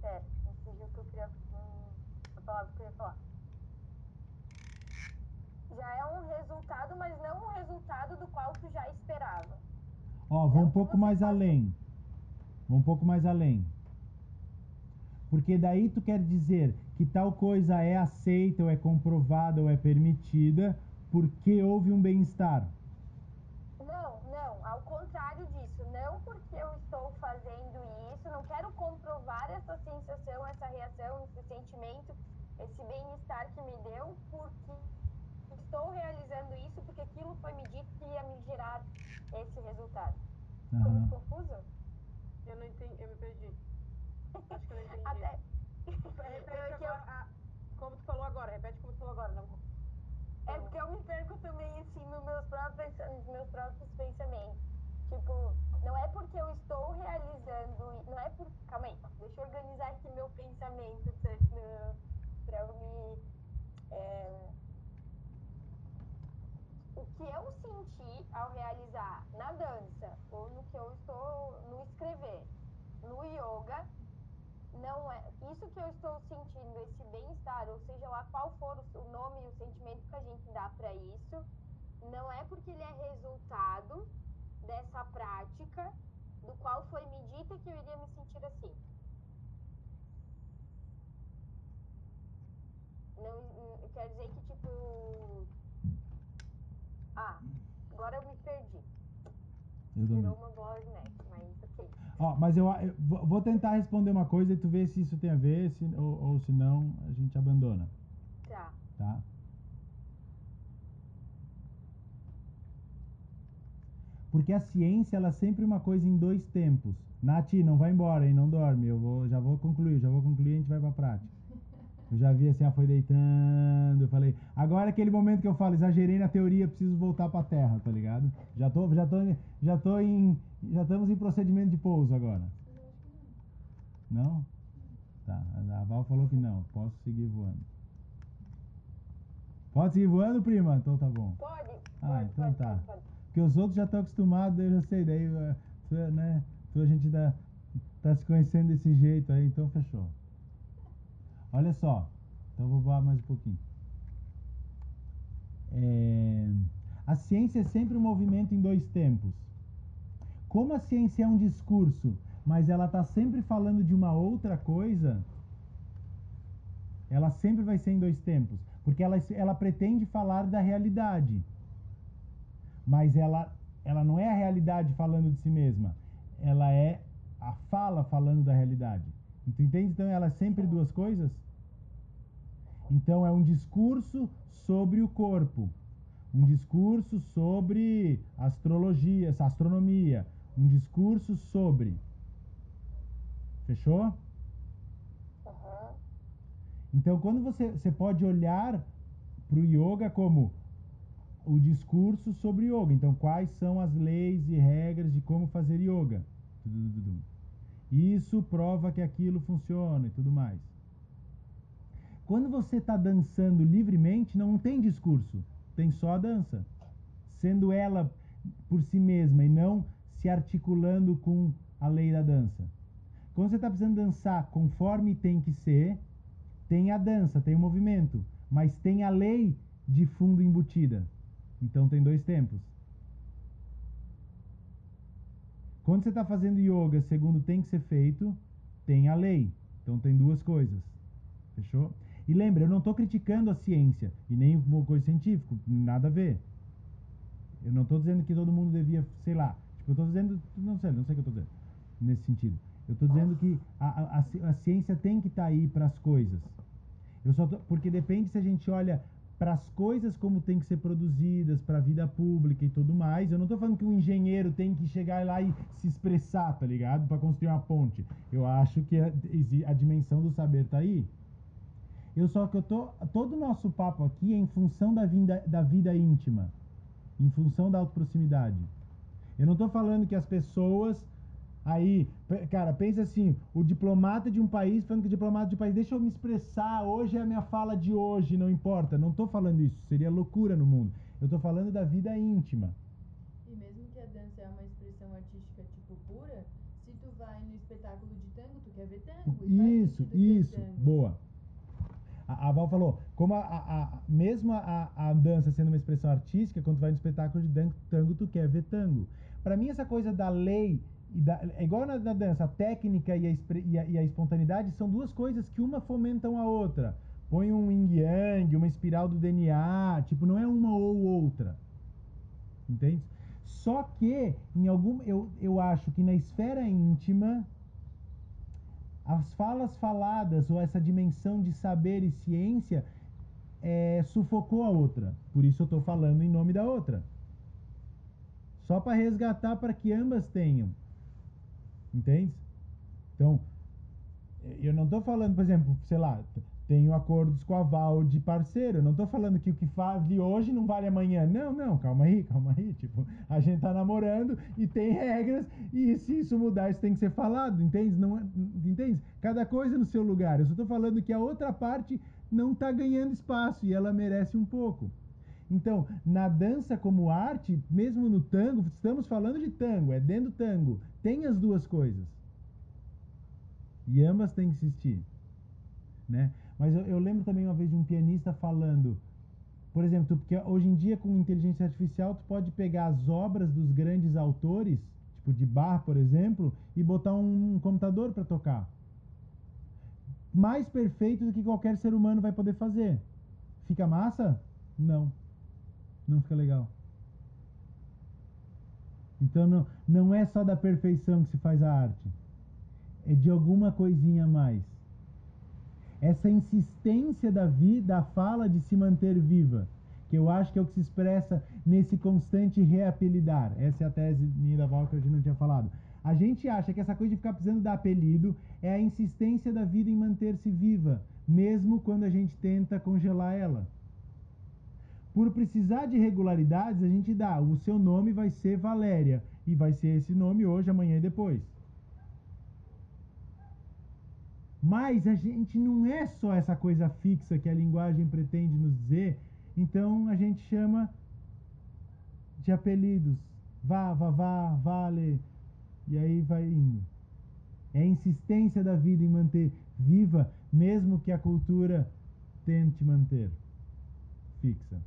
Pera, me fugiu que eu queria. hum, a palavra que eu ia falar. Já é um resultado, mas não um resultado do qual tu já esperava. Ó, vou É um pouco mais faz. além. Vou um pouco mais além. Porque daí tu quer dizer que tal coisa é aceita, ou é comprovada, ou é permitida, porque houve um bem-estar. Não, não, ao contrário disso. Não porque eu estou fazendo isso, não quero comprovar essa sensação, essa reação, esse sentimento, esse bem-estar que me deu, porque estou realizando isso, porque aquilo foi me dito que ia me gerar esse resultado. Ficou Aham. muito confuso? Eu não entendi, eu me perdi. Acho que eu não entendi. Até. Repete Eu- que eu- agora, a- como tu falou agora, repete como tu falou agora. Não, É porque eu me perco também, assim, nos meus próprios, nos meus próprios pensamentos. Tipo, não é porque eu estou realizando. Não é por. Calma aí, deixa eu organizar aqui meu pensamento pra, pra eu me. é, que eu senti ao realizar na dança, ou no que eu estou no escrever, no yoga, não é isso que eu estou sentindo, esse bem-estar, ou seja lá qual for o, nome e o sentimento que a gente dá para isso, não é porque ele é resultado dessa prática do qual foi me dita que eu iria me sentir assim. Não, não- quer dizer que tipo, ah, agora eu me perdi. Eu. Virou uma bola de neve, mas ok. Ó, mas eu, eu vou tentar responder uma coisa e tu vê se isso tem a ver, se, ou, ou se não, a gente abandona, Tá. tá? Porque a ciência, ela é sempre uma coisa em dois tempos. Nath, não vai embora, hein? Não dorme. Eu vou, já vou concluir, já vou concluir e a gente vai pra prática. Eu já vi assim, ela foi deitando, eu falei, agora é aquele momento que eu falo, exagerei na teoria, preciso voltar pra terra, tá ligado? Já tô, já tô, já tô em, já estamos em procedimento de pouso agora. Não? Tá, a Val falou que não, posso seguir voando. Pode seguir voando, prima? Então tá bom. Pode? Ah, pode, então pode, tá. pode, pode. Porque os outros já estão acostumados, eu já sei, daí, eh, né, tu a gente tá, tá se conhecendo desse jeito aí, então fechou. Olha só, então vou voar mais um pouquinho. É, a ciência é sempre um movimento em dois tempos. Como a ciência é um discurso, mas ela está sempre falando de uma outra coisa, ela sempre vai ser em dois tempos. Porque ela, ela pretende falar da realidade mas ela, ela não é a realidade falando de si mesma, ela é a fala falando da realidade. Tu entende? Então ela é sempre duas coisas? Então é um discurso sobre o corpo, um discurso sobre astrologia, astronomia, um discurso sobre. Fechou? Uhum. Então, quando você, você pode olhar para o yoga como o discurso sobre yoga. Então, quais são as leis e regras de como fazer yoga? Isso prova que aquilo funciona e tudo mais. Quando você está dançando livremente, não tem discurso, tem só a dança. Sendo ela por si mesma e não se articulando com a lei da dança. Quando você está precisando dançar conforme tem que ser, tem a dança, tem o movimento, mas tem a lei de fundo embutida. Então tem dois tempos. Quando você está fazendo yoga segundo tem que ser feito, tem a lei. Então tem duas coisas. Fechou? E lembra, eu não estou criticando a ciência e nem uma coisa científica, nada a ver. Eu não estou dizendo que todo mundo devia, sei lá. Tipo, eu estou dizendo, não sei, não sei o que eu estou dizendo nesse sentido. Eu estou dizendo que a, a, a ci- a ciência tem que estar aí para as coisas. Eu só tô, porque depende se a gente olha para as coisas como tem que ser produzidas, para a vida pública e tudo mais. Eu não estou falando que o engenheiro tem que chegar lá e se expressar, tá ligado? Para construir uma ponte. Eu acho que a, a dimensão do saber tá aí. Eu só que eu tô todo o nosso papo aqui é em função da vida, da vida íntima. em função da autoproximidade. Eu não estou falando que as pessoas aí, cara, pensa assim, o diplomata de um país falando que o diplomata de um país, deixa eu me expressar, hoje é a minha fala de hoje, não importa. Não estou falando isso, seria loucura no mundo. Eu estou falando da vida íntima. E mesmo que a dança é uma expressão artística tipo pura, se tu vai no espetáculo de tango, tu quer ver tango. Isso, isso, boa. A, a Val falou, como a, a, a- mesmo a, a dança sendo uma expressão artística, quando tu vai no espetáculo de tango, tu quer ver tango. Pra mim, essa coisa da lei, e da, é igual na, na dança, a técnica e a, e, a, e a espontaneidade são duas coisas que uma fomentam a outra. Põe um yin yang, uma espiral do DNA, tipo, não é uma ou outra. Entende? Só que, em algum, eu, eu acho que na esfera íntima, as falas faladas ou essa dimensão de saber e ciência é, sufocou a outra. Por isso eu estou falando em nome da outra. Só para resgatar para que ambas tenham. Entende? Então, eu não estou falando, por exemplo, sei lá, tenho acordos com a Val de parceiro. Não estou falando que o que faz de hoje não vale amanhã. Não, não, calma aí, calma aí. Tipo, a gente tá namorando e tem regras e se isso mudar, isso tem que ser falado, entende? Não, é- entende? Cada coisa no seu lugar. Eu só estou falando que a outra parte não está ganhando espaço e ela merece um pouco. Então, na dança como arte, mesmo no tango, estamos falando de tango, é dentro do tango, tem as duas coisas. E ambas têm que existir, né? Mas eu, eu lembro também uma vez de um pianista falando, por exemplo, porque hoje em dia com inteligência artificial tu pode pegar as obras dos grandes autores, tipo de Bach, por exemplo, e botar um computador para tocar. Mais perfeito do que qualquer ser humano vai poder fazer. Fica massa? Não. Não fica legal. Então não, não é só da perfeição que se faz a arte. É de alguma coisinha a mais. Essa insistência da vida, da fala de se manter viva, que eu acho que é o que se expressa nesse constante reapelidar. Essa é a tese minha da Val que a gente não tinha falado. A gente acha que essa coisa de ficar precisando dar apelido é a insistência da vida em manter-se viva, mesmo quando a gente tenta congelar ela. Por precisar de regularidades, a gente dá. O seu nome vai ser Valéria. E vai ser esse nome hoje, amanhã e depois. Mas a gente não é só essa coisa fixa que a linguagem pretende nos dizer. Então a gente chama de apelidos. Vá, vá, vá, vale. E aí vai indo. É a insistência da vida em manter viva, mesmo que a cultura tente manter fixa.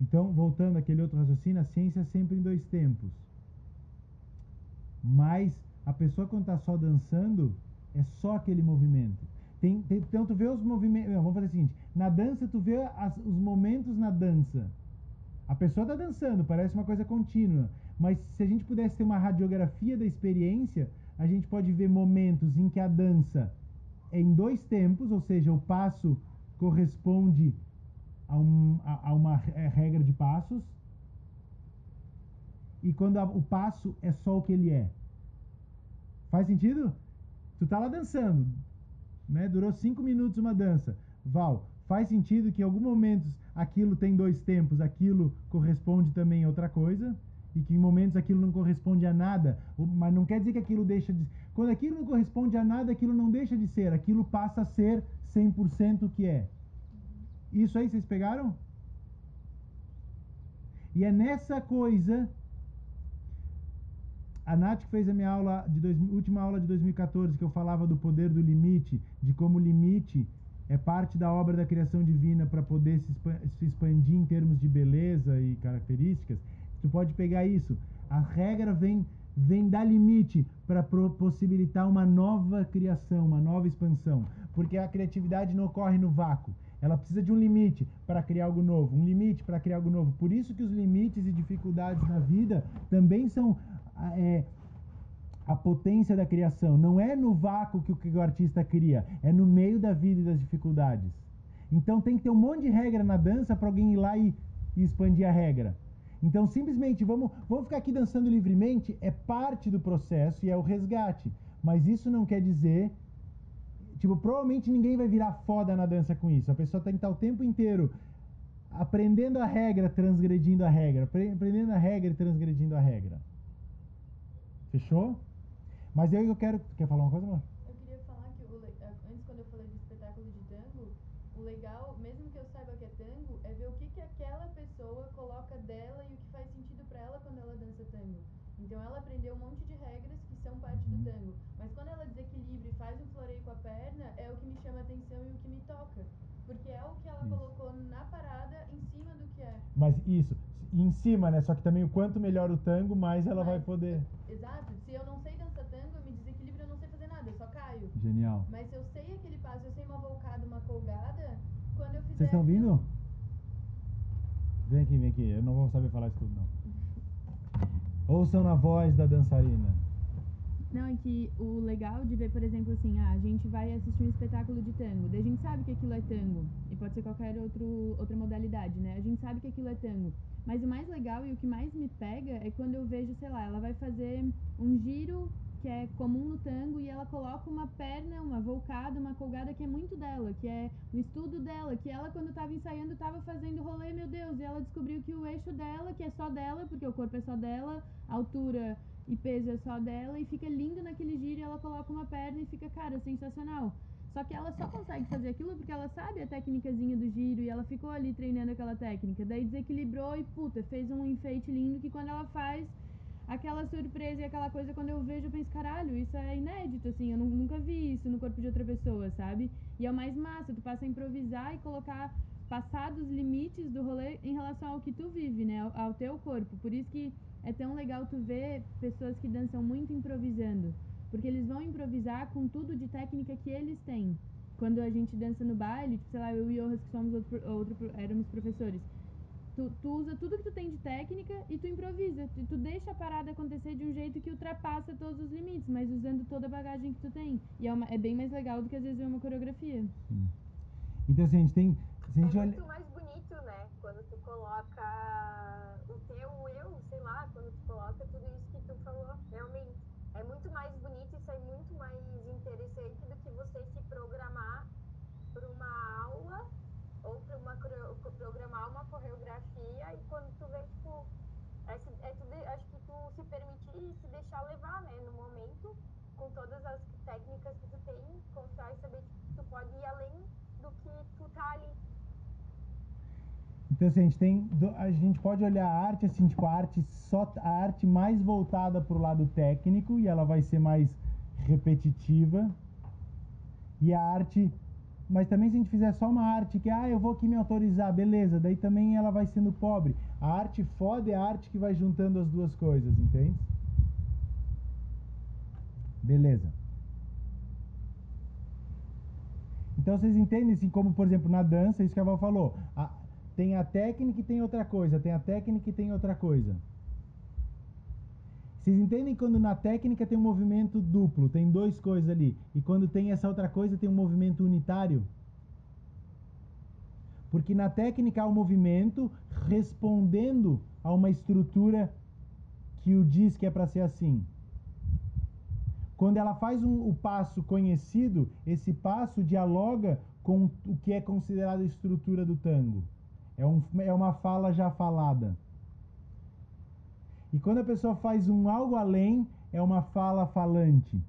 Então, voltando àquele outro raciocínio, a ciência é sempre em dois tempos. Mas a pessoa quando está só dançando, é só aquele movimento. Tem, tem- então tu vê os movimentos. Não, vamos fazer o seguinte: na dança, tu vê as- os momentos na dança. A pessoa está dançando, parece uma coisa contínua. Mas se a gente pudesse ter uma radiografia da experiência, a gente pode ver momentos em que a dança é em dois tempos, ou seja, o passo corresponde a, um, a, a uma eh, regra de passos. E quando a- o passo é só o que ele é. Faz sentido? Tu tá lá dançando, né? Durou cinco minutos uma dança. Val, faz sentido que em algum momentos aquilo tem dois tempos, aquilo corresponde também a outra coisa, e que em momentos aquilo não corresponde a nada, mas não quer dizer que aquilo deixa de Quando aquilo não corresponde a nada, aquilo não deixa de ser, aquilo passa a ser 100% o que é. Isso aí vocês pegaram? E é nessa coisa a Nath que fez a minha aula de dois, última aula de 2014, que eu falava do poder do limite, de como o limite é parte da obra da criação divina para poder se, expa- se expandir em termos de beleza e características. Tu pode pegar isso. A regra vem vem dar limite para possibilitar uma nova criação, uma nova expansão, porque a criatividade não ocorre no vácuo. Ela precisa de um limite para criar algo novo, um limite para criar algo novo. Por isso que os limites e dificuldades na vida também são é, a potência da criação. Não é no vácuo que o, que o artista cria, é no meio da vida e das dificuldades. Então tem que ter um monte de regra na dança para alguém ir lá e, e expandir a regra. Então simplesmente vamos, vamos ficar aqui dançando livremente é parte do processo e é o resgate. Mas isso não quer dizer Tipo, provavelmente ninguém vai virar foda na dança com isso. A pessoa tem que estar o tempo inteiro aprendendo a regra, transgredindo a regra. apre- Aprendendo a regra e transgredindo a regra. Fechou? Mas eu, eu quero. Quer falar uma coisa, amor? Eu queria falar que, o antes quando eu falei de espetáculo de tango, o legal, mesmo que eu saiba que é tango, é ver o que, que aquela pessoa coloca dela e o que faz sentido pra ela quando ela dança tango. Então ela aprendeu um monte de regras que são parte do tango. Mas quando ela desequilibra e faz um floreio com a perna, é o que me chama a atenção e o que me toca. Porque é o que ela Isso. colocou na parada em cima do que é. Mas isso, em cima, né? Só que também o quanto melhor o tango, mais ela vai poder. Exato. Se eu não sei dançar tango, eu me desequilibro, eu não sei fazer nada, eu só caio. Genial. Mas se eu sei aquele passo, eu sei uma volcada, uma colgada, quando eu fizer. Vocês estão aquilo- ouvindo? Vem aqui, vem aqui. Eu não vou saber falar isso tudo, não. Ouçam na voz da dançarina. Não, é que o legal de ver, por exemplo, assim, ah, a gente vai assistir um espetáculo de tango, daí a gente sabe que aquilo é tango, pode ser qualquer outro, outra modalidade, né? A gente sabe que aquilo é tango. Mas o mais legal e o que mais me pega é quando eu vejo, sei lá, ela vai fazer um giro que é comum no tango e ela coloca uma perna, uma volcada, uma colgada que é muito dela, que é um estudo dela, que ela quando estava ensaiando estava fazendo rolê, meu Deus, e ela descobriu que o eixo dela, que é só dela, porque o corpo é só dela, altura e peso é só dela e fica lindo naquele giro e ela coloca uma perna e fica, cara, sensacional. Só que ela só consegue fazer aquilo porque ela sabe a técnicazinha do giro e ela ficou ali treinando aquela técnica. Daí desequilibrou e, puta, fez um enfeite lindo que quando ela faz aquela surpresa e aquela coisa, quando eu vejo, eu penso, caralho, isso é inédito, assim, eu nu- nunca vi isso no corpo de outra pessoa, sabe? E é o mais massa, tu passa a improvisar e colocar, passar dos limites do rolê em relação ao que tu vive, né? Ao teu corpo. Por isso que é tão legal tu ver pessoas que dançam muito improvisando. Porque eles vão improvisar com tudo de técnica que eles têm. Quando a gente dança no baile, tipo, sei lá, eu e o que somos outro, outro, éramos professores, tu, tu usa tudo que tu tem de técnica e tu improvisa. Tu, tu deixa a parada acontecer de um jeito que ultrapassa todos os limites, mas usando toda a bagagem que tu tem. E é, uma- é bem mais legal do que às vezes ver uma coreografia. Então, assim, a gente tem. Se a É gente olha. muito mais bonito, né? Quando tu coloca o teu eu, sei lá, quando tu coloca tudo isso que tu falou, realmente. É muito mais bonito e sai muito mais interessante do que você se programar para uma aula ou para uma coreo- programar uma coreografia e quando tu vê, tipo, é, se- é tu de- acho que tu se permitir e se deixar levar, né, no momento, com todas as técnicas que tu tem, confiar e saber que tu pode ir além do que tu tá ali. Então, assim, a gente tem. A gente pode olhar a arte, assim, tipo, a arte só. A arte mais voltada pro lado técnico e ela vai ser mais repetitiva. E a arte. Mas também se a gente fizer só uma arte que, ah, eu vou aqui me autorizar, beleza, daí também ela vai sendo pobre. A arte foda é a arte que vai juntando as duas coisas, entende? Beleza. Então vocês entendem assim como, por exemplo, na dança, isso que a Val falou. a- tem a técnica e tem outra coisa, tem a técnica e tem outra coisa. Vocês entendem quando na técnica tem um movimento duplo, tem duas coisas ali, e quando tem essa outra coisa tem um movimento unitário? Porque na técnica há um movimento respondendo a uma estrutura que o diz que é para ser assim. Quando ela faz um, o passo conhecido, esse passo dialoga com o que é considerado a estrutura do tango. É, um, é uma fala já falada. E quando a pessoa faz um algo além, é uma fala falante.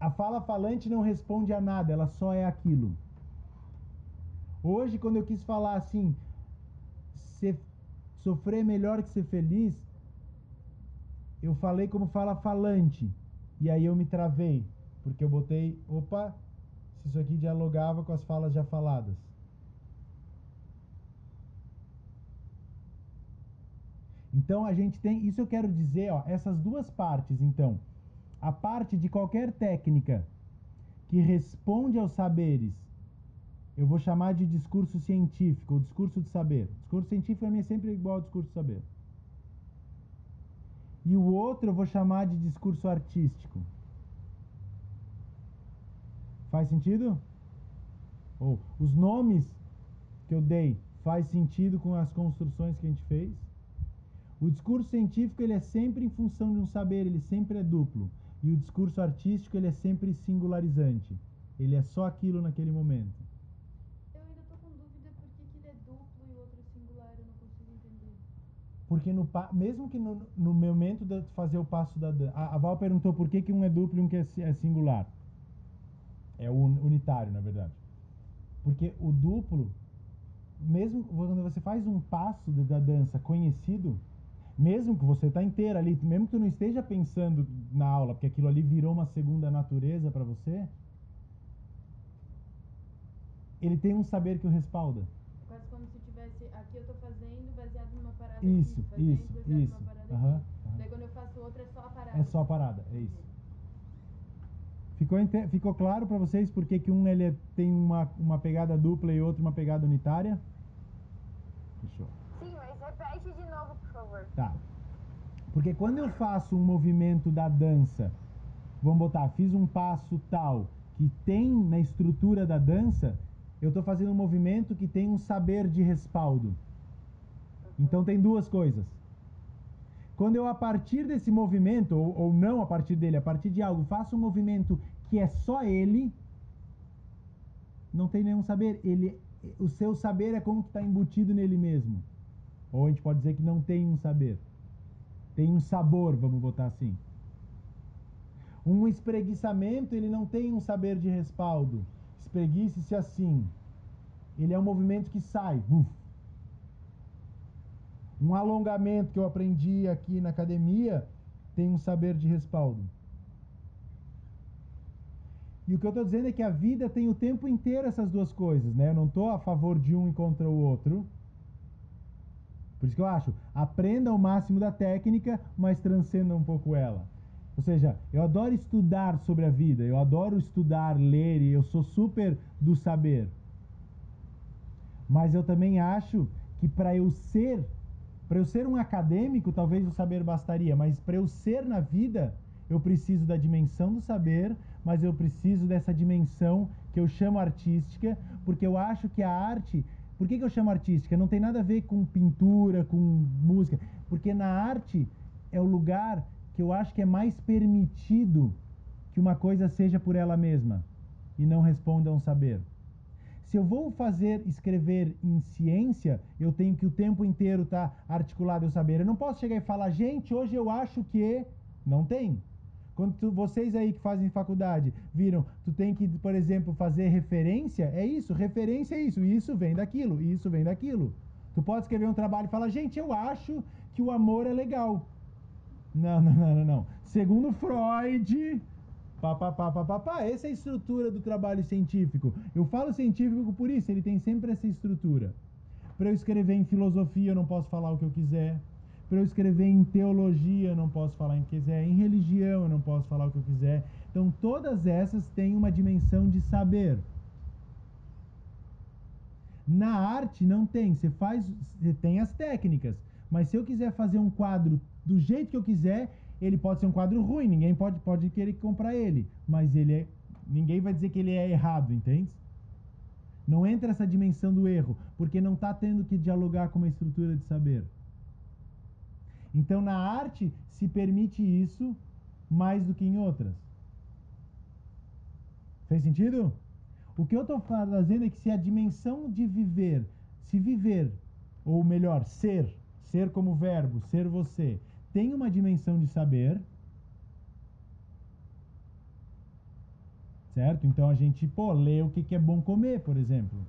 A fala falante não responde a nada, ela só é aquilo. Hoje, quando eu quis falar assim, ser, sofrer é melhor que ser feliz, eu falei como fala falante. E aí eu me travei, porque eu botei, opa, se isso aqui dialogava com as falas já faladas. Então a gente tem, isso eu quero dizer, ó, essas duas partes, então, a parte de qualquer técnica que responde aos saberes, eu vou chamar de discurso científico, ou discurso de saber. Discurso científico é sempre igual ao discurso de saber. E o outro eu vou chamar de discurso artístico. Faz sentido? Ou os nomes que eu dei faz sentido com as construções que a gente fez? O discurso científico ele é sempre em função de um saber, ele sempre é duplo. E o discurso artístico ele é sempre singularizante. Ele é só aquilo naquele momento. Eu ainda tô com dúvida por que, que ele é duplo e o outro é singular, eu não consigo entender. Porque no, mesmo que no, no momento de fazer o passo da dança. A, a Val perguntou por que, que um é duplo e um que é, é singular. É un- unitário, na verdade. Porque o duplo, mesmo quando você faz um passo da dança conhecido, mesmo que você está inteiro ali, mesmo que tu não esteja pensando na aula, porque aquilo ali virou uma segunda natureza para você, ele tem um saber que o respalda. É quase como se tivesse. Aqui eu tô fazendo baseado numa parada Isso, aqui. Fazendo isso, baseado isso. numa parada aqui. aham. Daí quando eu faço outra é só a parada. É só a parada, é isso. Ficou, ficou claro para vocês por que que um ele é- tem uma, uma pegada dupla e outro uma pegada unitária? Fechou. Sim, mas repete de novo, por favor. Tá. Porque quando eu faço um movimento da dança, vamos botar, fiz um passo tal que tem na estrutura da dança, eu estou fazendo um movimento que tem um saber de respaldo. Então tem duas coisas. Quando eu, a partir desse movimento, ou, ou não a partir dele, a partir de algo, faço um movimento que é só ele, não tem nenhum saber. Ele, o seu saber é como que está embutido nele mesmo. Ou a gente pode dizer que não tem um saber. Tem um sabor, vamos botar assim. Um espreguiçamento, ele não tem um saber de respaldo. Espreguice-se assim. Ele é um movimento que sai. Uf. Um alongamento que eu aprendi aqui na academia tem um saber de respaldo. E o que eu estou dizendo é que a vida tem o tempo inteiro essas duas coisas, né? Eu não estou a favor de um e contra o outro. Por isso que eu acho, aprenda o máximo da técnica, mas transcenda um pouco ela. Ou seja, eu adoro estudar sobre a vida, eu adoro estudar, ler, e eu sou super do saber. Mas eu também acho que para eu ser, para eu ser um acadêmico, talvez o saber bastaria, mas para eu ser na vida, eu preciso da dimensão do saber, mas eu preciso dessa dimensão que eu chamo artística, porque eu acho que a arte por que, que eu chamo artística? Não tem nada a ver com pintura, com música. Porque na arte é o lugar que eu acho que é mais permitido que uma coisa seja por ela mesma e não responda a um saber. Se eu vou fazer, escrever em ciência, eu tenho que o tempo inteiro estar tá articulado ao saber. Eu não posso chegar e falar, gente, hoje eu acho que. Não tem. Quando tu, vocês aí que fazem faculdade viram, tu tem que, por exemplo, fazer referência, é isso, referência é isso, isso vem daquilo, isso vem daquilo. Tu pode escrever um trabalho e falar, gente, eu acho que o amor é legal. Não, não, não, não, não. Segundo Freud, pá, pá, pá, pá, pá, pá, essa é a estrutura do trabalho científico. Eu falo científico por isso, ele tem sempre essa estrutura. Para eu escrever em filosofia, eu não posso falar o que eu quiser. Para eu escrever em teologia, eu não posso falar o que quiser. Em religião, eu não posso falar o que eu quiser. Então, todas essas têm uma dimensão de saber. Na arte não tem, você faz, você tem as técnicas, mas se eu quiser fazer um quadro do jeito que eu quiser, ele pode ser um quadro ruim, ninguém pode pode querer comprar ele, mas ele é ninguém vai dizer que ele é errado, entende? Não entra essa dimensão do erro, porque não está tendo que dialogar com uma estrutura de saber. Então, na arte se permite isso mais do que em outras. Fez sentido? O que eu estou fazendo é que se a dimensão de viver, se viver, ou melhor, ser, ser como verbo, ser você, tem uma dimensão de saber, certo? Então a gente, pô, lê o que, que é bom comer, por exemplo.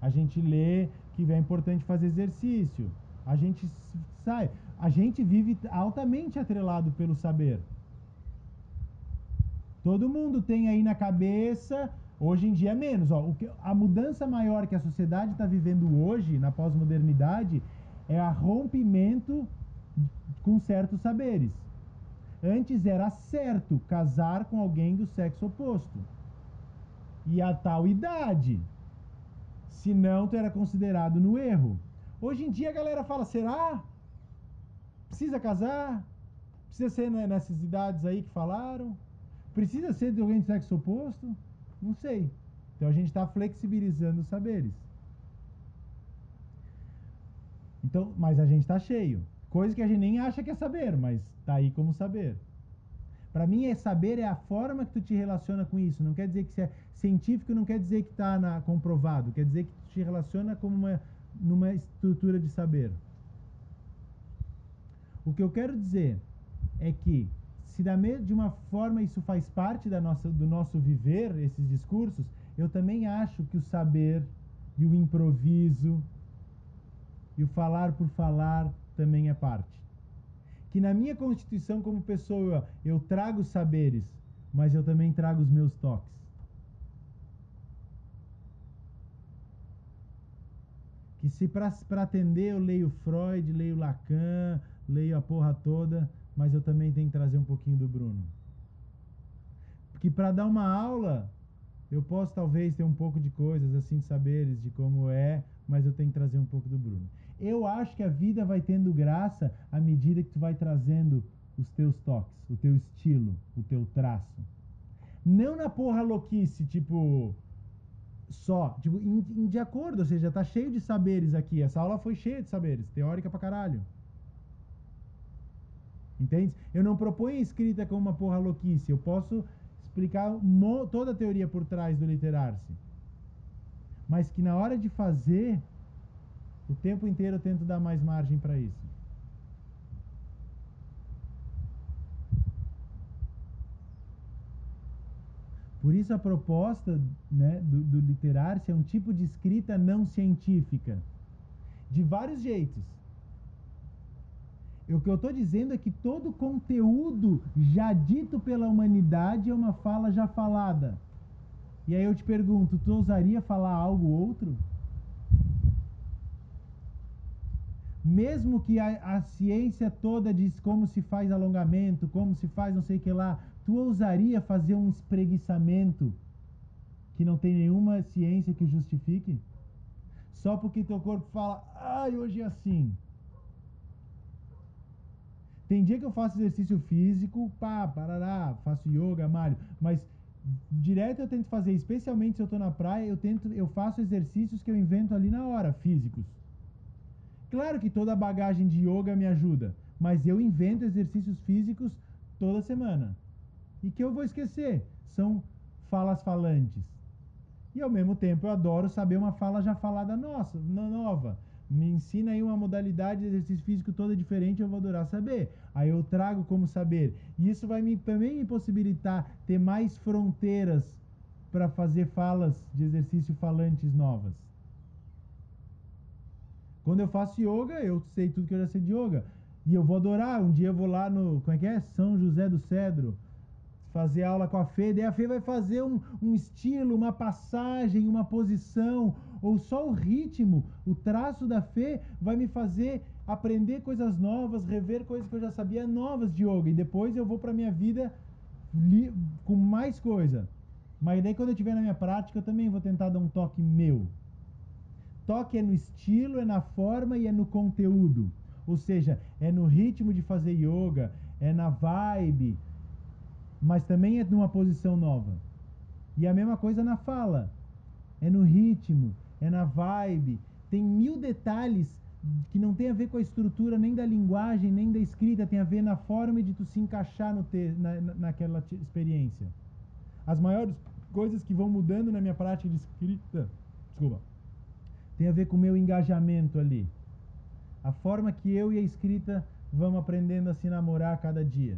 A gente lê que é importante fazer exercício. A gente sai. A gente vive altamente atrelado pelo saber. Todo mundo tem aí na cabeça, hoje em dia menos. Ó, o que, a mudança maior que a sociedade está vivendo hoje, na pós-modernidade, é a rompimento com certos saberes. Antes era certo casar com alguém do sexo oposto. E a tal idade. Senão, tu era considerado no erro. Hoje em dia a galera fala, será? Precisa casar? Precisa ser nessas idades aí que falaram? Precisa ser de alguém do sexo oposto? Não sei. Então a gente está flexibilizando os saberes. Então, mas a gente está cheio. Coisa que a gente nem acha que é saber, mas está aí como saber. Para mim, é saber é a forma que tu te relaciona com isso. Não quer dizer que se é científico, não quer dizer que está comprovado. Quer dizer que tu te relaciona como uma, numa estrutura de saber. O que eu quero dizer é que se da de uma forma isso faz parte da nossa, do nosso viver, esses discursos, eu também acho que o saber e o improviso e o falar por falar também é parte. Que na minha constituição como pessoa eu trago saberes, mas eu também trago os meus toques. Que se para atender eu leio Freud, leio Lacan, leio a porra toda, mas eu também tenho que trazer um pouquinho do Bruno. Porque para dar uma aula, eu posso talvez ter um pouco de coisas assim, de saberes, de como é, mas eu tenho que trazer um pouco do Bruno. Eu acho que a vida vai tendo graça à medida que tu vai trazendo os teus toques, o teu estilo, o teu traço. Não na porra louquice, tipo, só, tipo, de acordo, ou seja, tá cheio de saberes aqui. Essa aula foi cheia de saberes, teórica pra caralho. Entende? Eu não proponho a escrita como uma porra louquice. Eu posso explicar toda a teoria por trás do literar-se. Mas que na hora de fazer, o tempo inteiro eu tento dar mais margem para isso. Por isso a proposta né, do, do literar-se é um tipo de escrita não científica. De vários jeitos. O que eu estou dizendo é que todo conteúdo já dito pela humanidade é uma fala já falada. E aí eu te pergunto, tu ousaria falar algo outro? Mesmo que a, a ciência toda diz como se faz alongamento, como se faz não sei o que lá, tu ousaria fazer um espreguiçamento que não tem nenhuma ciência que justifique? Só porque teu corpo fala, ai, hoje é assim. Tem dia que eu faço exercício físico, pá, parará, faço yoga, malho, mas direto eu tento fazer, especialmente se eu tô na praia, eu tento, eu faço exercícios que eu invento ali na hora, físicos. Claro que toda a bagagem de yoga me ajuda, mas eu invento exercícios físicos toda semana. E que eu vou esquecer, são falas falantes. E ao mesmo tempo eu adoro saber uma fala já falada nossa, nova me ensina aí uma modalidade de exercício físico toda diferente, eu vou adorar saber. Aí eu trago como saber. E isso vai me, também me possibilitar ter mais fronteiras para fazer falas de exercício falantes novas. Quando eu faço yoga, eu sei tudo que eu já sei de yoga. E eu vou adorar. Um dia eu vou lá no. Como é que é? São José do Cedro fazer aula com a Fê, daí a Fê vai fazer um, um estilo, uma passagem, uma posição, ou só o ritmo, o traço da Fê vai me fazer aprender coisas novas, rever coisas que eu já sabia novas de yoga, e depois eu vou para minha vida com mais coisa. Mas daí quando eu estiver na minha prática, eu também vou tentar dar um toque meu. Toque é no estilo, é na forma e é no conteúdo. Ou seja, é no ritmo de fazer yoga, é na vibe, mas também é numa posição nova. E a mesma coisa na fala. É no ritmo, é na vibe. Tem mil detalhes que não tem a ver com a estrutura nem da linguagem, nem da escrita, tem a ver na forma de tu se encaixar no te, na, naquela experiência. As maiores coisas que vão mudando na minha prática de escrita, desculpa, tem a ver com o meu engajamento ali. A forma que eu e a escrita vamos aprendendo a se namorar cada dia.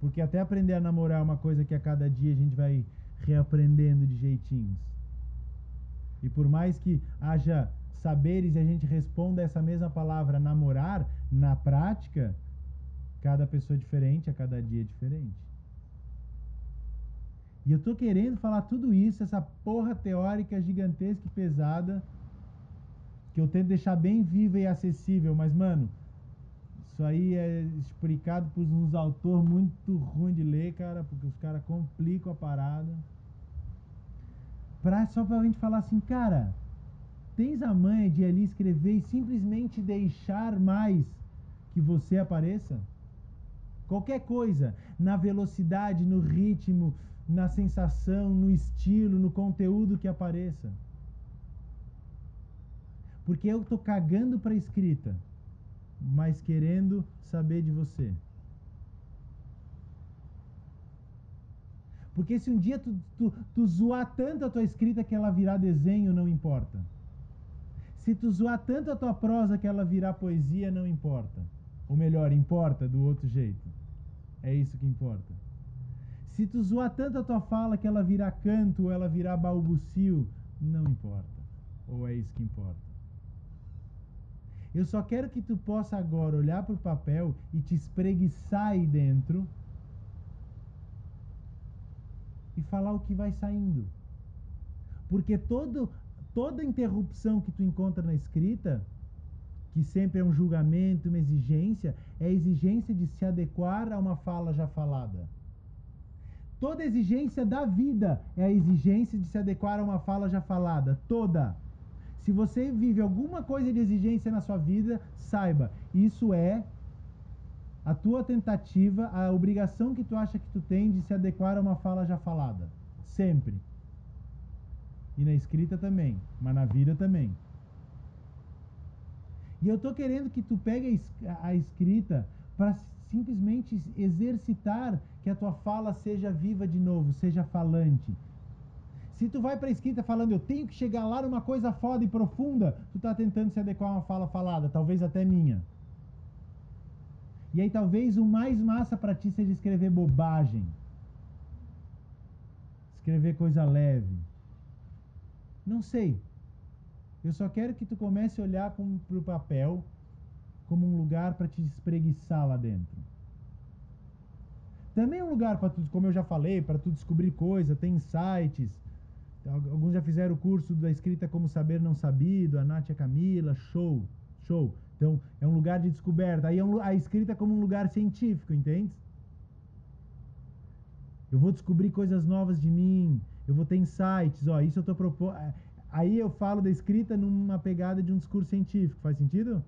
Porque até aprender a namorar é uma coisa que a cada dia a gente vai reaprendendo de jeitinhos. E por mais que haja saberes e a gente responda essa mesma palavra namorar, na prática, cada pessoa é diferente, a cada dia é diferente. E eu tô querendo falar tudo isso, essa porra teórica gigantesca e pesada, que eu tento deixar bem viva e acessível, mas mano, isso aí é explicado por uns autores muito ruins de ler, cara, porque os caras complicam a parada. Pra, só pra gente falar assim, cara, tens a manha de ali escrever e simplesmente deixar mais que você apareça? Qualquer coisa, na velocidade, no ritmo, na sensação, no estilo, no conteúdo que apareça. Porque eu tô cagando pra escrita. Mas querendo saber de você. Porque se um dia tu, tu, tu zoar tanto a tua escrita que ela virar desenho, não importa. Se tu zoar tanto a tua prosa que ela virar poesia, não importa. Ou melhor, importa do outro jeito. É isso que importa. Se tu zoar tanto a tua fala que ela virar canto ou ela virar balbucio, não importa. Ou é isso que importa. Eu só quero que tu possa agora olhar para o papel e te espreguiçar aí dentro e falar o que vai saindo. Porque todo, toda interrupção que tu encontra na escrita, que sempre é um julgamento, uma exigência, é a exigência de se adequar a uma fala já falada. Toda exigência da vida é a exigência de se adequar a uma fala já falada. Toda. Se você vive alguma coisa de exigência na sua vida, saiba, isso é a tua tentativa, a obrigação que tu acha que tu tem de se adequar a uma fala já falada. Sempre. E na escrita também, mas na vida também. E eu tô querendo que tu pegue a escrita para simplesmente exercitar que a tua fala seja viva de novo, seja falante. Se tu vai para a escrita falando eu tenho que chegar lá numa coisa foda e profunda, tu tá tentando se adequar a uma fala falada, talvez até minha. E aí talvez o mais massa para ti seja escrever bobagem. Escrever coisa leve. Não sei. Eu só quero que tu comece a olhar para o papel como um lugar para te espreguiçar lá dentro. Também é um lugar para tu, como eu já falei, para tu descobrir coisa, tem sites. Alguns já fizeram o curso da escrita como saber não sabido, a Nath e a Camila, show, show. Então, é um lugar de descoberta. Aí é um, a escrita como um lugar científico, entende? Eu vou descobrir coisas novas de mim, eu vou ter insights, ó, isso eu tô propondo. É, aí eu falo da escrita numa pegada de um discurso científico, faz sentido?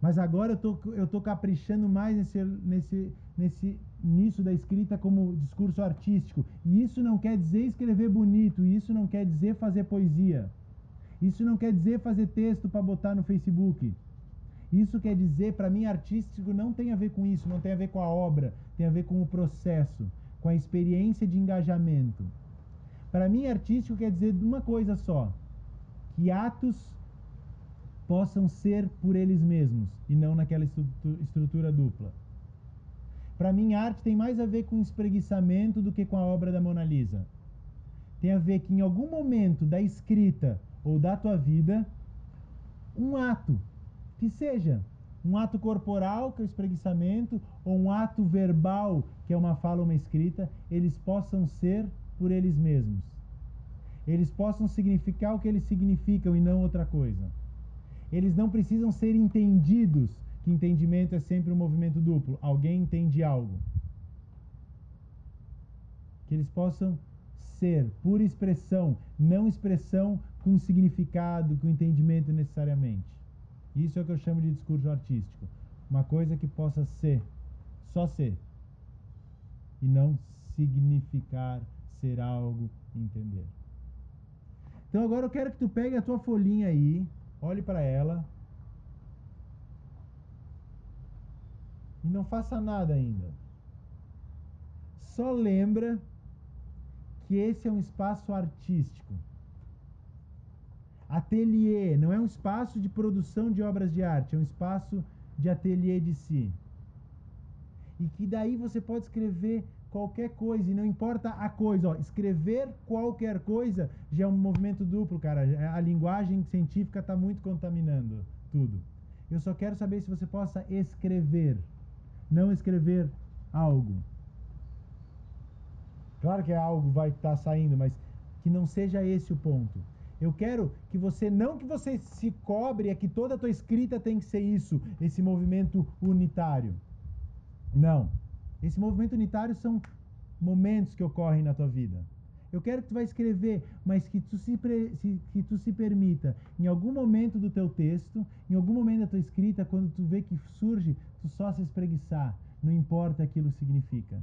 Mas agora eu tô, eu tô caprichando mais nesse, nesse, nesse, nisso da escrita como discurso artístico. E isso não quer dizer escrever bonito, isso não quer dizer fazer poesia. Isso não quer dizer fazer texto para botar no Facebook. Isso quer dizer, para mim, artístico não tem a ver com isso, não tem a ver com a obra, tem a ver com o processo, com a experiência de engajamento. Para mim, artístico quer dizer uma coisa só: que atos possam ser por eles mesmos e não naquela estrutura dupla. Para mim, arte tem mais a ver com espreguiçamento do que com a obra da Mona Lisa. Tem a ver que em algum momento da escrita ou da tua vida, um ato, que seja um ato corporal, que é o espreguiçamento, ou um ato verbal, que é uma fala ou uma escrita, eles possam ser por eles mesmos. Eles possam significar o que eles significam e não outra coisa. Eles não precisam ser entendidos, que entendimento é sempre um movimento duplo. Alguém entende algo. Que eles possam ser pura expressão, não expressão com significado, com entendimento necessariamente. Isso é o que eu chamo de discurso artístico. Uma coisa que possa ser, só ser, e não significar ser algo, entender. Então agora eu quero que tu pegue a tua folhinha aí, olhe para ela e não faça nada ainda. Só lembra que esse é um espaço artístico. Ateliê não é um espaço de produção de obras de arte, é um espaço de ateliê de si. E que daí você pode escrever qualquer coisa, e não importa a coisa, ó, escrever qualquer coisa já é um movimento duplo, cara. A linguagem científica está muito contaminando tudo. Eu só quero saber se você possa escrever, não escrever algo. Claro que algo vai estar tá saindo, mas que não seja esse o ponto. Eu quero que você, não que você se cobre, é que toda a tua escrita tem que ser isso, esse movimento unitário. Não. Esse movimento unitário são momentos que ocorrem na tua vida. Eu quero que tu vai escrever, mas que tu se, se, que tu se permita, em algum momento do teu texto, em algum momento da tua escrita, quando tu vê que surge, só se espreguiçar. Não importa aquilo significa.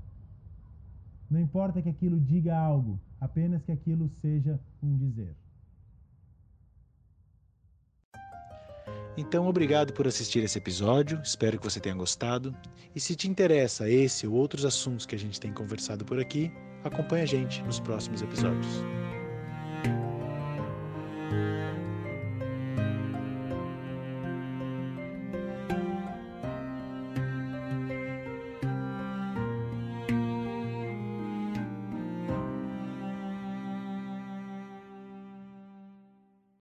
Não importa que aquilo diga algo, apenas que aquilo seja um dizer. Então, obrigado por assistir esse episódio, espero que você tenha gostado. E se te interessa esse ou outros assuntos que a gente tem conversado por aqui, acompanhe a gente nos próximos episódios.